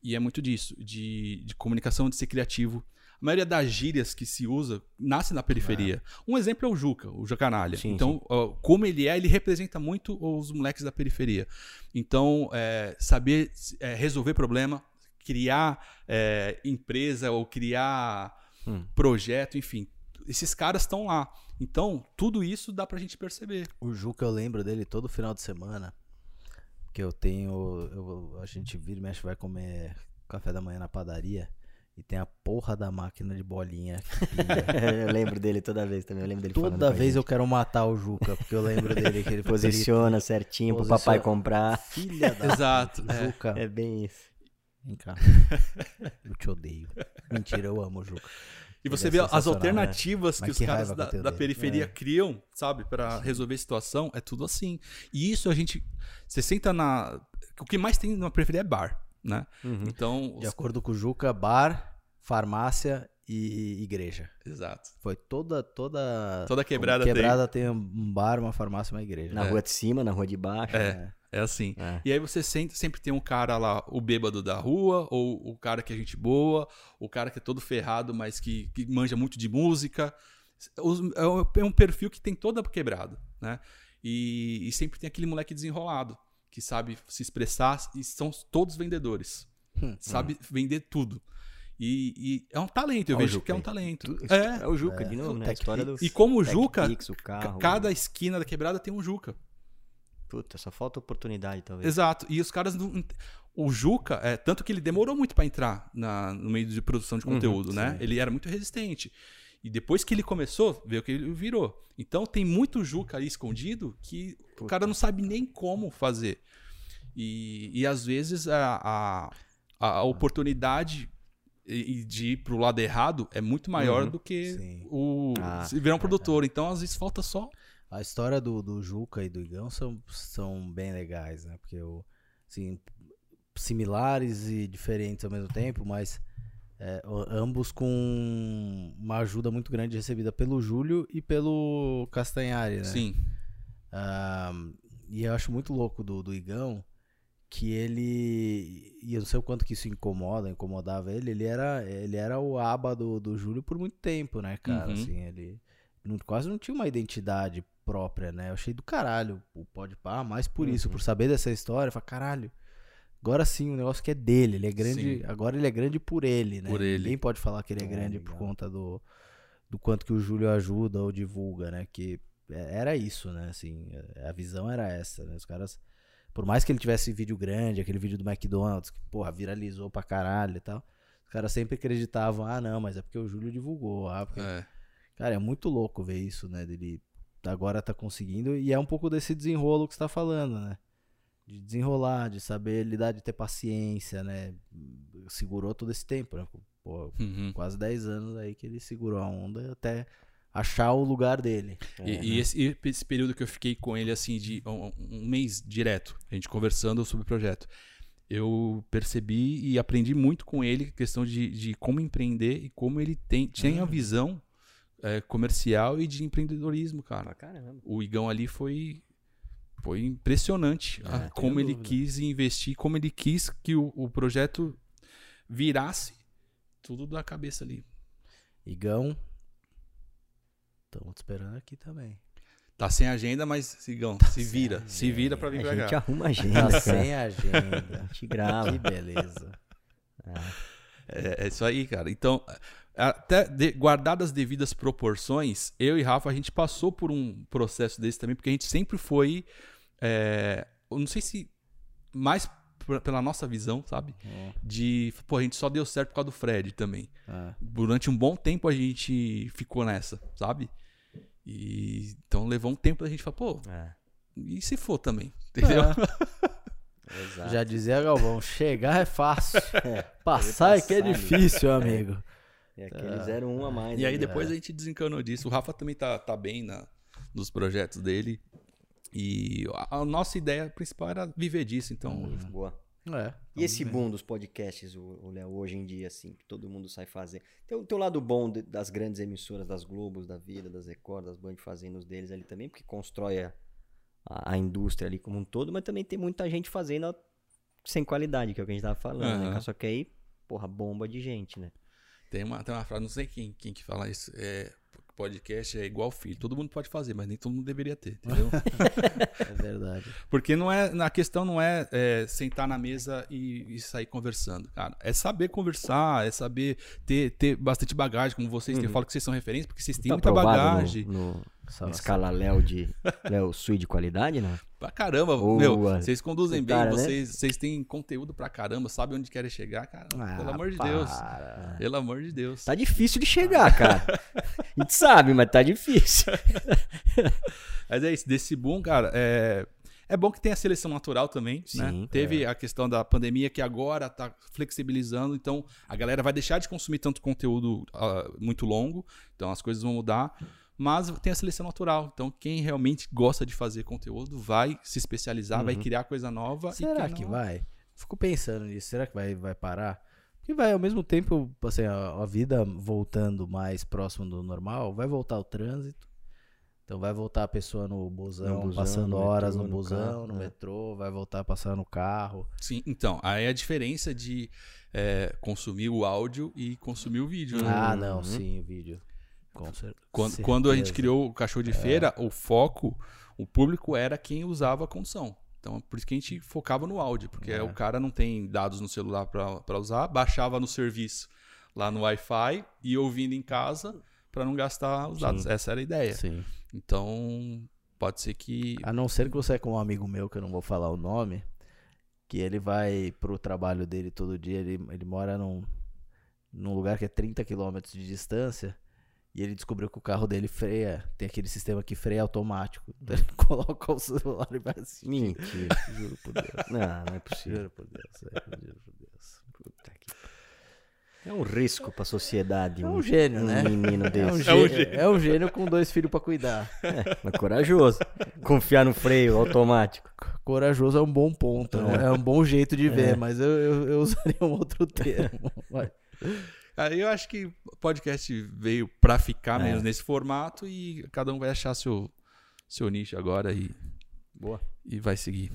E é muito disso, de, de comunicação, de ser criativo. A maioria das gírias que se usa nasce na periferia. Um exemplo é o Juca, o Jacanalha. Sim, então, ó, como ele é, ele representa muito os moleques da periferia. Então, é, saber é, resolver problema, criar é, empresa ou criar Hum. projeto, enfim. Esses caras estão lá. Então, tudo isso dá pra gente perceber. O Juca, eu lembro dele todo final de semana. Que eu tenho. eu- a gente vira e mexe, vai comer café da manhã na padaria. E tem a porra da máquina de bolinha. [LAUGHS] eu lembro dele toda vez também. Eu lembro dele Toda vez eu quero matar o Juca, porque eu lembro dele que ele [LAUGHS] posiciona certinho pro Posiciona- papai comprar. Filha da [LAUGHS] Exato, puta, é. Juca, É bem isso. vem cá. Eu te odeio. Mentira, eu amo o Juca. E Ele você é vê as sensacional, alternativas né? que Mas os que caras da, da periferia É. criam, sabe, Pra resolver a situação, é tudo assim. E isso a gente. Você senta na. O que mais tem na periferia é bar, né? Uhum. Então. De os- acordo com o Juca, bar, farmácia e igreja. Exato. Foi toda, toda. Toda quebrada quebrada tem um bar, uma farmácia e uma igreja. Na É. rua de cima, na rua de baixo. É. É assim. É. E aí você sente, sempre tem um cara lá, o bêbado da rua, ou o cara que é gente boa, o cara que é todo ferrado, mas que, que manja muito de música. Os- É um- é um perfil que tem toda quebrado, né? E, e sempre tem aquele moleque desenrolado, que sabe se expressar, e são todos vendedores. Hum. sabe vender tudo. E, e é um talento, eu o vejo Juca que é um talento. Tu- É. é o Juca É. de novo, né? A história do. E como o Juca, Pix, o carro, cada esquina da quebrada tem um Juca. Puta, só falta oportunidade, talvez. Exato. E os caras não. O Juca, é, tanto que ele demorou muito pra entrar na- no meio de produção de Uhum, conteúdo, né? sim. Ele era muito resistente. E depois que ele começou, veio que ele virou. Então tem muito Juca ali escondido que o Puta. cara não sabe nem como fazer. E, e às vezes a, a, a oportunidade de ir pro lado errado é muito maior Uhum, do que sim. o Ah, se virar um produtor. Então às vezes falta só. A história do, do Juca e do Igão são, são bem legais, né? Porque, o, assim, similares e diferentes ao mesmo tempo, mas É, ambos com uma ajuda muito grande recebida pelo Júlio e pelo Castanhari, né? Sim. Ah, e eu acho muito louco do, do Igão que ele. E eu não sei o quanto que isso incomoda, incomodava ele. Ele era, ele era o aba do, do Júlio por muito tempo, né, cara? Uhum. Assim, ele não- quase não tinha uma identidade própria, né? Eu achei do caralho o Pode Pá, mais por isso, por saber dessa história. Eu falei, caralho. Agora sim, o negócio que é dele, ele é grande. Sim. Agora ele é grande por ele, né? Por ele. Ninguém pode falar que ele é É, grande por legal. conta do, do quanto que o Júlio ajuda ou divulga, né? Que é- era isso, né? Assim, a visão era essa, né? Os caras, por mais que ele tivesse vídeo grande, aquele vídeo do McDonald's, que, porra, viralizou pra caralho e tal, os caras sempre acreditavam, ah, não, mas é porque o Júlio divulgou, ah, porque... É. Cara, é muito louco ver isso, né? Dele agora tá conseguindo, e é um pouco desse desenrolo que você tá falando, né? De desenrolar, de saber lidar, de ter paciência, né? Segurou todo esse tempo, né? Pô, Uhum. quase 10 anos aí que ele segurou a onda até achar o lugar dele. E, e esse, e esse período que eu fiquei com ele, assim, de um, um mês direto, a gente conversando sobre o projeto, eu percebi e aprendi muito com ele questão de, de como empreender e como ele tem, tem a visão é, comercial e de empreendedorismo, cara. Pra caramba. O Igão ali foi foi impressionante a- tenho como ele dúvida. quis investir, como ele quis que o, o projeto virasse tudo da cabeça ali. Igão. Estamos te esperando aqui também. Tá sem agenda, mas Igão, se vira, se vira pra vir A pra gente cá. arruma a agenda, Tá cara. sem agenda. A gente grava. que beleza. É, é isso aí, cara. Então, até de- guardadas as devidas proporções, eu e Rafa, a gente passou por um processo desse também, porque a gente sempre foi. É, eu não sei se mais pela nossa visão, sabe? De. Pô, a gente só deu certo por causa do Fred também. Ah, Durante um bom tempo a gente ficou nessa, sabe? E então levou um tempo da gente falar, pô, É, e se for também? Entendeu? exato. já dizia Galvão, chegar é fácil. [LAUGHS] Passar é que é passar, né? difícil, amigo. É aquele 01 a mais. E aí né? depois a gente desencanou disso. O Rafa também tá, tá bem na, nos projetos dele. E a, a nossa ideia principal era viver disso. Então, Boa. É. E esse boom dos podcasts, o, Léo, hoje em dia, assim, que todo mundo sai fazer. Tem o teu lado bom de- das grandes emissoras, das Globos, da Vida, das Record, das Band fazendo os deles ali também, porque constrói a, a, indústria ali como um todo, mas também tem muita gente fazendo a- sem qualidade, que é o que a gente tava falando, né? Aham. cara? Só que aí, porra, bomba de gente, né? tem uma, tem uma frase, não sei quem, quem que fala isso. É, podcast é igual filho. Todo mundo pode fazer, mas nem todo mundo deveria ter, [LAUGHS] entendeu? É verdade. Porque não é, a questão não é, é, sentar na mesa e, e sair conversando, cara. É saber conversar, é saber ter, ter bastante bagagem, como vocês têm. Eu falo que vocês são referência, porque vocês têm Tá muita bagagem. No, no, escala Léo de Léo Sui de qualidade, né? Pra caramba, Boa. meu. Vocês conduzem bem, cara, né? vocês, vocês têm conteúdo pra caramba, sabem onde querem chegar, cara. Ah, pelo amor de para. Deus. Pelo amor de Deus. Tá difícil de chegar, cara. [LAUGHS] [LAUGHS] A gente sabe, mas tá difícil. [LAUGHS] Mas é isso, desse boom, cara, é, é bom que tem a seleção natural também, né? Sim, Teve a questão da pandemia que agora tá flexibilizando, então a galera vai deixar de consumir tanto conteúdo ah, muito longo, então as coisas vão mudar. Mas tem a seleção natural. Então, quem realmente gosta de fazer conteúdo vai se especializar, vai criar coisa nova. Será que não- vai? Fico pensando nisso. Será que vai, vai parar? Porque vai, ao mesmo tempo, assim, a, a vida voltando mais próximo do normal, vai voltar o trânsito. Então vai voltar a pessoa no busão, No busão, passando no horas metrô, no no busão, carro, no é. metrô, vai voltar a passar no carro. Sim, então, aí a diferença de é, consumir o áudio e consumir o vídeo. né? Ah, não, sim, o vídeo. Com cer- Quando, quando a gente certeza. criou o cachorro de feira, o foco, o público era quem usava a condução. Então, por isso que a gente focava no áudio, porque É. o cara não tem dados no celular para usar, baixava no serviço lá no Wi-Fi e ouvindo em casa para não gastar os dados. Essa era a ideia. Sim. Então, pode ser que. A não ser que você é com um amigo meu, que eu não vou falar o nome, que ele vai pro trabalho dele todo dia, ele, ele mora num, num lugar que é 30 km de distância, e ele descobriu que o carro dele freia, tem aquele sistema que freia automático. Então ele [LAUGHS] coloca o celular e vai assistir. Mentira. [LAUGHS] Juro por Deus. Não, não é possível. Juro por Deus. é, juro por Deus. Puta que- É um risco pra sociedade. É um gênio, um né? menino [LAUGHS] É um, desse. gênio, é um gênio com dois filhos pra cuidar. Mas corajoso. Confiar no freio automático. Corajoso é um bom ponto, né? é um bom jeito de ver, mas eu, eu, eu usaria um outro termo. Vai. Aí eu acho que o podcast veio pra ficar É. mesmo nesse formato e cada um vai achar seu, seu nicho agora e, Boa. e vai seguir.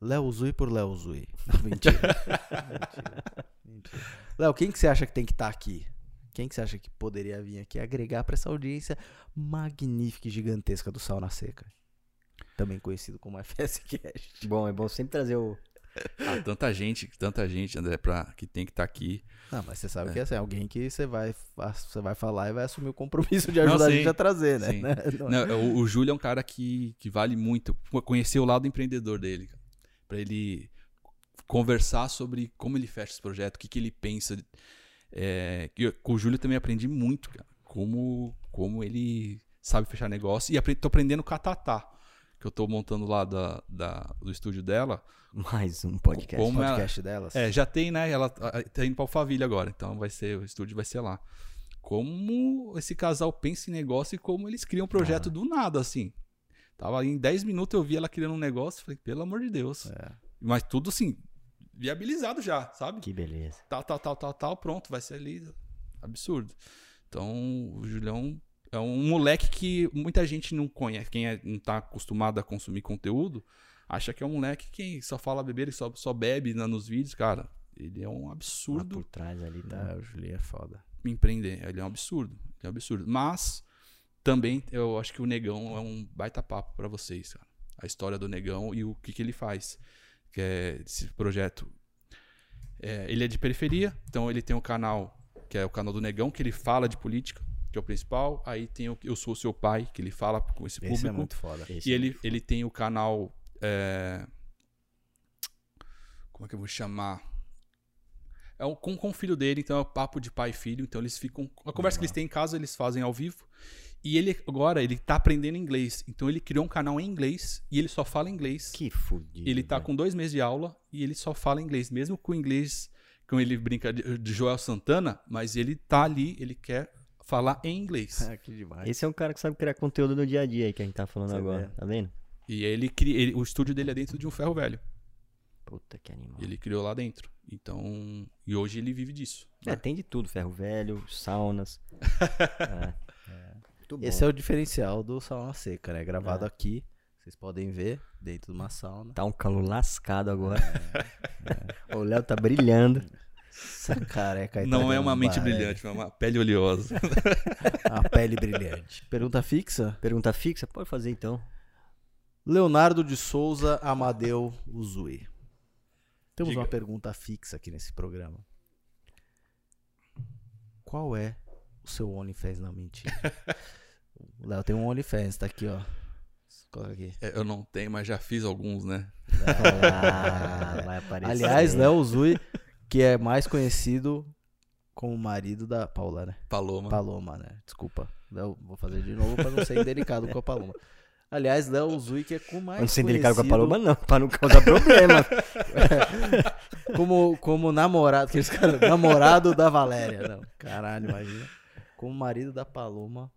Léo Zui por Léo Zui. Não, mentira. [LAUGHS] mentira. Mentira. Léo, quem que você acha que tem que estar aqui? Quem que você acha que poderia vir aqui agregar pra essa audiência magnífica e gigantesca do Sauna Seca? Também conhecido como [LAUGHS] FSCast. Bom, é bom sempre trazer o. Ah, tanta gente, tanta gente, André, pra, que tem que estar aqui. Não, mas você É. sabe que é assim, alguém que você vai, você vai falar e vai assumir o compromisso de Não, ajudar a sim, gente a trazer, né? Né? [LAUGHS] Não é? Não, o, o Júlio é um cara que, que vale muito. Conhecer o lado empreendedor dele. Pra ele conversar sobre como ele fecha esse projeto, o que, que ele pensa. É, que eu- com o Júlio também aprendi muito, cara. Como, como ele sabe fechar negócio. E tô aprendendo com a Tatá, que eu tô montando lá da, da- do estúdio dela. [LAUGHS] Mais um podcast. Como ela- podcast delas. É, já tem, né? Ela ah, tá indo pra Alphaville agora, então vai ser, o estúdio vai ser lá. Como esse casal pensa em negócio e como eles criam um projeto Ah. do nada, assim. Tava em 10 minutos eu vi ela criando um negócio, falei, pelo amor de Deus. É. Mas tudo assim, viabilizado já, sabe? Que beleza. Tal, tal, tal, tal, tal, pronto, vai ser ali. Absurdo. Então, o Julião é um moleque que muita gente não conhece, quem é- não tá acostumado a consumir conteúdo, acha que é um moleque que só fala beber e só, só bebe na- nos vídeos, cara. Ele é um Lá absurdo por trás ali, tá? É, o Julinho é foda. me empreender. Ele é um absurdo. Ele é um absurdo. Mas também eu acho que o Negão é um baita papo pra vocês, cara. A história do Negão e o que, que ele faz. Que é esse projeto. É, ele é de periferia, então ele tem um canal, que é o canal do Negão, que ele fala de política, que é o principal. Aí tem o Eu Sou Seu Pai, que ele fala com esse Esse é público. muito foda. Esse E é ele, ele tem o canal. É, Como é que eu vou chamar? É o, com, com o filho dele, então é o papo de pai e filho. Então eles ficam. A conversa que eles têm em casa, eles fazem ao vivo. E ele agora, ele tá aprendendo inglês. Então ele criou um canal em inglês e ele só fala inglês. Que fudido. ele tá velho. com dois meses de aula e ele só fala inglês. Mesmo com o inglês, como ele brinca de, de Joel Santana, mas ele tá ali, ele quer falar em inglês. É, [LAUGHS] que demais. Esse é um cara que sabe criar conteúdo no dia a dia aí que a gente tá falando Você agora. vê. Tá vendo? E ele cria. ele- o estúdio dele é dentro de um ferro velho. Puta que animal. Ele criou lá dentro. Então. E hoje ele vive disso. É, tem de tudo. Ferro velho, saunas. [LAUGHS] é. Muito bom. Esse é o diferencial do Sauna Seca, né? Gravado É. aqui. Vocês podem ver dentro de uma sauna. Tá um calor lascado agora. [LAUGHS] O Léo tá brilhando. Essa careca aí tá Não é dando uma mente brilhante, é uma pele oleosa. [LAUGHS] é Uma pele brilhante. Pergunta fixa? Pergunta fixa? Pode fazer então. Leonardo de Souza Amadeu Uzui. Temos Diga. uma pergunta fixa aqui nesse programa. Qual é o seu OnlyFans? Não, mentira. O [LAUGHS] Léo tem um OnlyFans, tá aqui, ó. Coloca aqui. É, Eu não tenho, mas já fiz alguns, né? Ah, vai aparecer. Aliás, Léo Uzui, que é mais conhecido como marido da Paula, né? Paloma. Paloma, né? Desculpa. Léo, vou fazer de novo pra não ser indelicado com a Paloma. Aliás, Léo Uzui, que é com mais Não ser delicado com a Paloma, não, pra não causar problema. [LAUGHS] Como, como namorado, aqueles caras, namorado da Valéria. Não, caralho, imagina. Como marido da Paloma,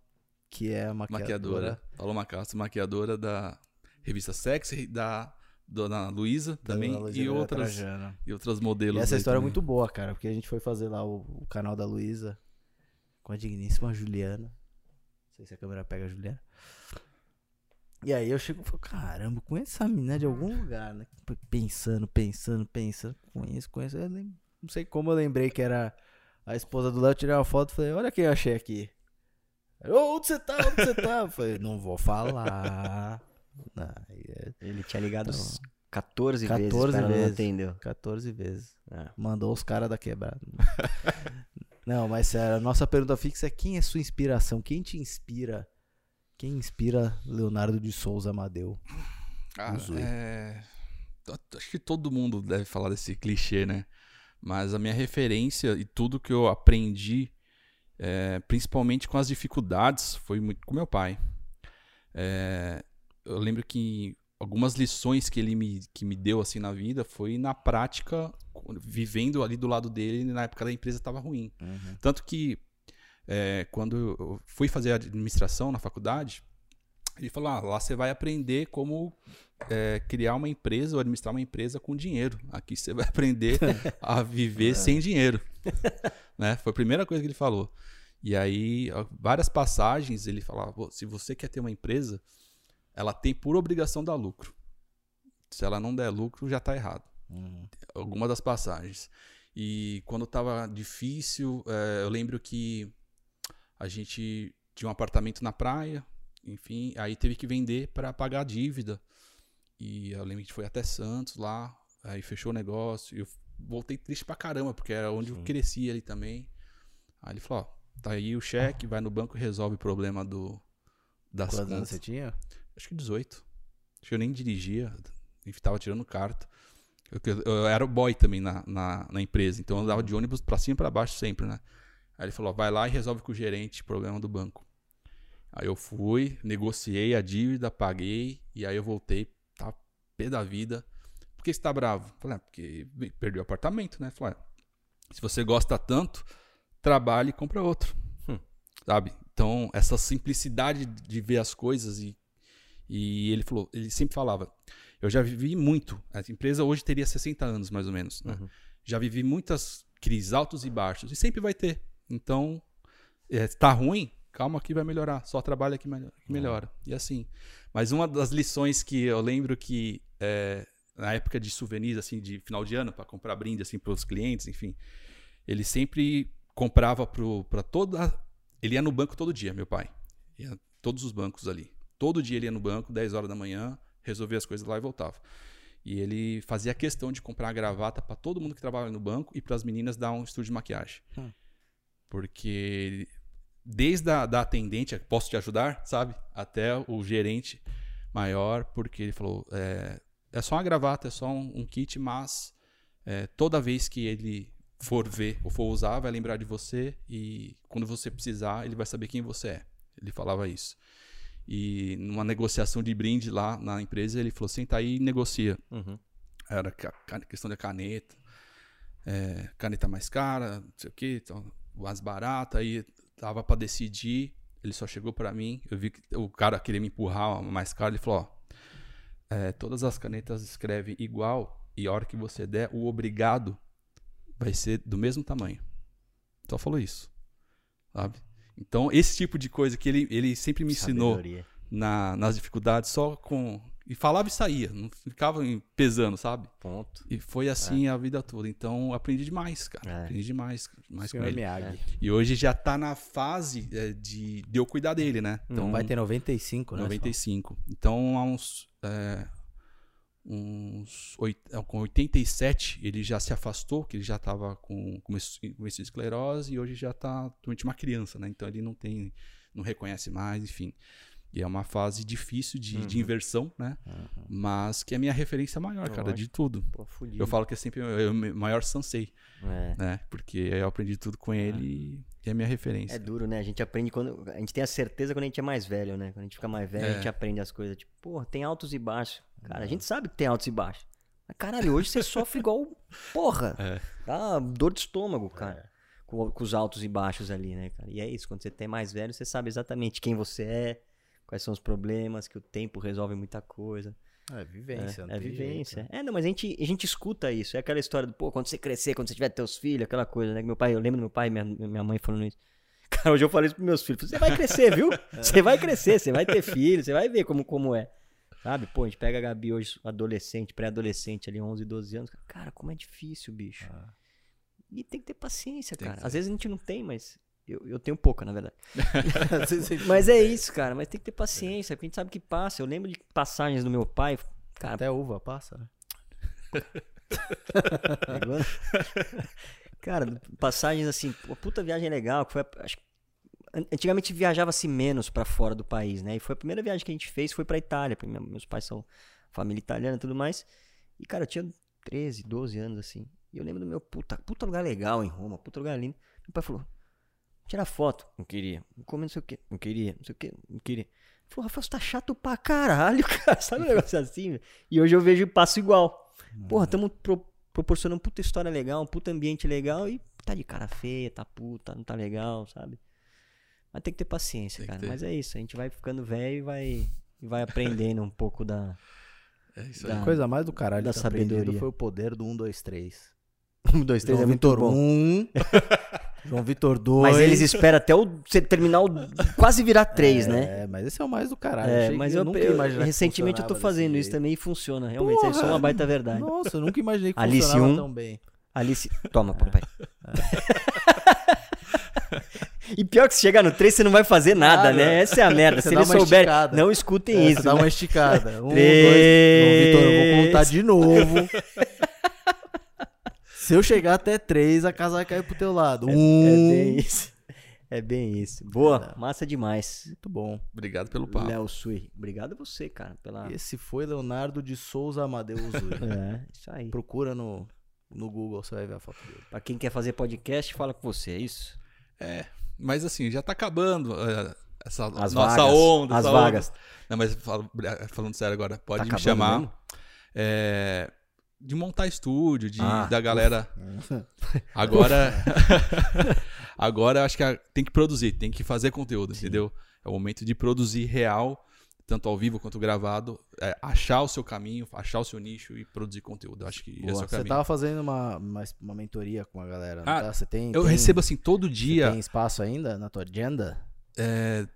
que é a maquiadora. Maquiadora. Paloma Castro, maquiadora da revista Sex, da Dona Luísa também. Dona Luísa E outras, e outras modelos. E essa história é também. muito boa, cara, porque a gente foi fazer lá o, o canal da Luísa com a digníssima Juliana. Não sei se a câmera pega a Juliana. E aí eu chego e falo, caramba, conheço essa menina de algum lugar, né? Pensando, pensando, pensando. Conheço, conheço. Eu não sei como eu lembrei que era a esposa do Léo. Tirei uma foto e falei, olha quem eu achei aqui. Ô, onde você tá? Onde você tá? Eu falei, não vou falar. [LAUGHS] Não, é Ele tinha ligado Então, uns 14, vezes, 14 ela não vezes. atendeu. 14 vezes. Ah, Mandou os caras da quebrada. [LAUGHS] Não, mas sério, a nossa pergunta fixa é quem é sua inspiração? Quem te inspira? Quem inspira Leonardo de Souza Amadeu? Cara, Usui. é... Acho que todo mundo deve falar desse clichê, né? Mas a minha referência e tudo que eu aprendi, é, principalmente com as dificuldades, foi muito com meu pai. É, eu lembro que algumas lições que ele me, que me deu assim na vida foi na prática, vivendo ali do lado dele na época da empresa estava ruim. Tanto que é, quando eu fui fazer administração na faculdade, ele falou: ah, lá você vai aprender como é, criar uma empresa ou administrar uma empresa com dinheiro. Aqui você vai aprender [LAUGHS] a viver sem dinheiro. [LAUGHS] né? Foi a primeira coisa que ele falou. E aí, várias passagens, ele falava: "Pô, se você quer ter uma empresa, ela tem por obrigação dar lucro. Se ela não der lucro, já está errado. Uhum. Alguma das passagens. E quando estava difícil, é, eu lembro que a gente tinha um apartamento na praia, enfim, aí teve que vender para pagar a dívida. E eu lembro que foi até Santos lá, aí fechou o negócio. Eu voltei triste pra caramba, porque era onde eu cresci ali também. Aí ele falou: ó, tá aí o cheque, vai no banco e resolve o problema do, das Quantos anos você tinha? Acho que 18. Acho que eu nem dirigia, enfim, tava tirando carta. Eu, eu- eu era o boy também na, na, na empresa, então eu andava de ônibus pra cima e pra baixo sempre, né? Aí ele falou: vai lá e resolve com o gerente o problema do banco. Aí eu fui, negociei a dívida, paguei, e aí eu voltei, tá pé da vida. Por que você tá bravo? Falei, ah, porque perdi o apartamento, né? Falei, ah, se você gosta tanto, trabalhe e compra outro. Hum. Sabe? Então, essa simplicidade de ver as coisas e, e ele falou, ele sempre falava, eu já vivi muito. A empresa hoje teria 60 anos, mais ou menos, né? Uhum. Já vivi muitas crises altos e baixos e sempre vai ter. Então, é, tá ruim, calma que vai melhorar. Só trabalha que melhora. Que melhora. E assim. Mas uma das lições que eu lembro que é, na época de souvenirs, assim, de final de ano, para comprar brinde assim para os clientes, enfim, ele sempre comprava para toda. Ele ia no banco todo dia, meu pai. Ia todos os bancos ali. Todo dia ele ia no banco, 10 horas da manhã, resolvia as coisas lá e voltava. E ele fazia questão de comprar a gravata para todo mundo que trabalha no banco e para as meninas dar um estúdio de maquiagem. Hum. Porque desde a da atendente, posso te ajudar, sabe? Até o gerente maior, porque ele falou: é, é só uma gravata, é só um, um kit, mas é, toda vez que ele for ver ou for usar, vai lembrar de você e quando você precisar, ele vai saber quem você é. Ele falava isso. E numa negociação de brinde lá na empresa, ele falou: senta aí e negocia. Uhum. Era questão de caneta, é, caneta mais cara, não sei o que, então, mais barata, aí tava pra decidir, ele só chegou pra mim, eu vi que o cara queria me empurrar mais cara, ele falou, ó, é, todas as canetas escrevem igual e a hora que você der, o obrigado vai ser do mesmo tamanho. Só falou isso, sabe? Então, esse tipo de coisa que ele, ele sempre me ensinou Sabedoria. na- nas dificuldades só com... E falava e saía, não ficava pesando, sabe? Ponto. E foi assim a vida toda. Então eu aprendi demais, cara. É. Aprendi demais, demais com ele. Miyagi. E hoje já tá na fase é, de, de eu cuidar dele, né? Então, Vai ter 95, né? 95. Então, há uns. é, uns oit- é, com 87, ele já se afastou, que ele já tava com, com esse- com esse esclerose e hoje já tá totalmente uma criança, né? Então ele não tem. não reconhece mais, enfim. E é uma fase difícil de, de inversão, né? Mas que é a minha referência maior, cara, de tudo. Pô. Eu falo que é sempre o maior sensei, É. né? Porque eu aprendi tudo com ele e é a minha referência. É duro, né? A gente aprende quando. A gente tem a certeza quando a gente é mais velho, né? Quando a gente fica mais velho, a É. gente aprende as coisas. Tipo, porra, tem altos e baixos. Cara, a gente sabe que tem altos e baixos. Mas, caralho, hoje você sofre igual. Porra! É. Dá dor de estômago, cara. Com, com os altos e baixos ali, né, cara? E é isso, quando você tem mais velho, você sabe exatamente quem você é, quais são os problemas, que o tempo resolve muita coisa. É vivência. É, não é tem vivência. jeito. É, não, mas a gente, a gente escuta isso. É aquela história do, pô, quando você crescer, quando você tiver teus filhos, aquela coisa, né? Que meu pai, eu lembro do meu pai e minha, minha mãe falando isso. [LAUGHS] Cara, hoje eu falei isso pros meus filhos. Você vai crescer, viu? [LAUGHS] Você vai crescer, você vai ter filho, você vai ver como, como é. Sabe? Pô, a gente pega a Gabi hoje, adolescente, pré-adolescente ali, 11, 12 anos. Cara, como é difícil, bicho. E tem que ter paciência, Tem cara. Às vezes a gente não tem, mas eu, eu tenho pouca, na verdade. [LAUGHS] Mas é isso, cara. Mas tem que ter paciência, porque a gente sabe que passa. Eu lembro de passagens do meu pai. Cara, Até uva passa, né? [LAUGHS] Pegou? Cara, passagens assim, pô, puta viagem legal, que foi, a- acho, antigamente viajava-se menos pra fora do país, né? E foi a primeira viagem que a gente fez, foi pra Itália, porque meus pais são família italiana e tudo mais. E cara, eu tinha 13, 12 anos assim. E eu lembro do meu puta, puta lugar legal em Roma, puta lugar lindo. Meu pai falou: "Tira foto". Não queria. Comer não sei o que, não queria, não sei o que, não queria. Falou, Rafael, você tá chato pra caralho, [LAUGHS] cara. Sabe um negócio assim? velho? E hoje eu vejo e passo igual. Porra, tamo pro- proporcionando puta história legal, um puta ambiente legal e tá de cara feia, tá puta, não tá legal, sabe? Mas tem que ter paciência, Tem cara. ter. Mas é isso, a gente vai ficando velho e vai, e vai aprendendo um pouco da, É isso Da- aí. Coisa mais do caralho Da aprendido sabedoria. foi o poder do 1, 2, 3. Um, dois, três [LAUGHS] João é muito Vitor bom. 1. [LAUGHS] João Vitor 2. Mas eles esperam até o, terminar o. quase virar três, né? É, mas esse é o mais do caralho. É, Achei mas eu, nunca eu- que recentemente eu tô fazendo isso também e funciona. Realmente, isso é uma baita verdade. Nossa, eu nunca imaginei que Alice funcionava um. tão bem. Alice. Toma, papai. [LAUGHS] e pior que se chegar no 3, você não vai fazer nada, Nada. né? Essa é a merda. [LAUGHS] Você se eles souberem, não escutem É, isso. Dá né? uma esticada. Um, [LAUGHS] Três. dois. Ô, Vitor, eu vou contar de novo. Se eu chegar até três, a casa vai cair pro teu lado. É Um. bem isso. É bem isso. Boa, massa demais. Muito bom. Obrigado pelo papo. Léo Sui. Obrigado a você, cara, pela. Esse foi Leonardo de Souza Amadeu Zuri. [LAUGHS] É, isso aí. Procura no, no Google, você vai ver a foto dele. Pra quem quer fazer podcast, fala com você, é isso? É, mas assim, já tá acabando é, essa As nossa vagas. onda. As essa vagas. onda. Não, mas falo- falando sério agora, pode Tá me chamar. mesmo? é, de montar estúdio, de, Ah, da galera. [LAUGHS] Agora. [LAUGHS] agora eu acho que a- tem que produzir, tem que fazer conteúdo, entendeu? É o momento de produzir real, tanto ao vivo quanto gravado. é, achar o seu caminho, achar o seu nicho e produzir conteúdo. Acho que esse é o Você caminho. tava fazendo uma, uma, uma mentoria com a galera, Ah, tá? Você tem, Eu tem- recebo assim todo você dia. Tem espaço ainda na tua agenda? é,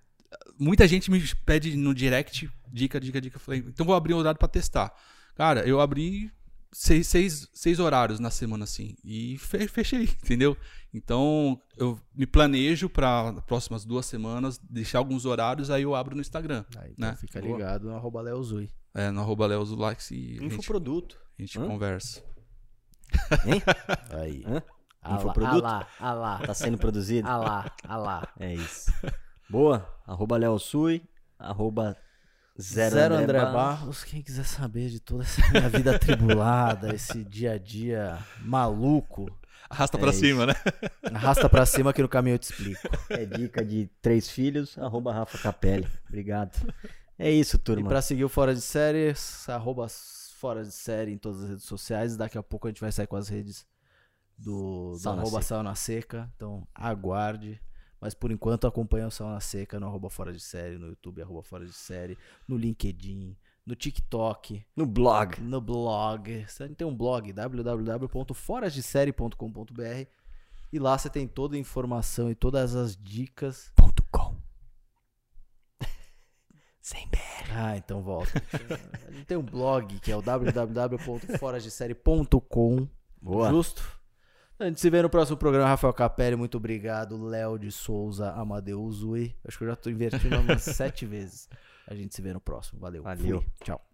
muita gente me pede no direct dica, dica, dica. Eu falei, então vou abrir um horário pra testar. Cara, eu abri seis, seis, seis horários na semana assim e fe- fechei, [LAUGHS] entendeu? Então eu me planejo para próximas duas semanas deixar alguns horários, aí eu abro no Instagram, Aí, então né? fica Boa. ligado no arroba Leozui. É, no arroba Leozo Likes e a gente, Infoproduto. a gente Hã? conversa. [LAUGHS] Aí. Hã? Ah lá, Infoproduto? Ah lá, ah lá, Tá sendo produzido? ah lá, ah lá. É isso. Boa. Arroba Léo Sui. Arroba Zero, Zero, André, Barros. Barros. Quem quiser saber de toda essa minha vida atribulada, [LAUGHS] esse dia a dia maluco, Arrasta É pra isso. cima, né? arrasta pra cima que no caminho eu te explico. É dica de três filhos. Arroba Rafa Capelli. Obrigado. É isso, E turma. pra seguir o Fora de Série, arroba Fora de Série em todas as redes sociais. Daqui a pouco a gente vai sair com as redes do, do Sauna arroba Seca. Sauna Seca. Então aguarde. Mas por enquanto acompanha o Sauna Seca no arroba Fora de Série, no YouTube arroba Fora de Série, no LinkedIn, no TikTok, No blog. no blog. Você tem um blog, www.forasdesérie.com.br e lá você tem toda a informação e todas as dicas. Ponto com. [LAUGHS] Sem BR. Ah, então volta. A gente tem um blog que é o www.forasdesérie.com. Boa. Justo? A gente se vê no próximo programa. Rafael Capelli, muito obrigado. Léo de Souza, Amadeus Zui. Acho que eu já tô invertindo umas [LAUGHS] sete vezes. A gente se vê no próximo. Valeu. Valeu. Fui. Tchau.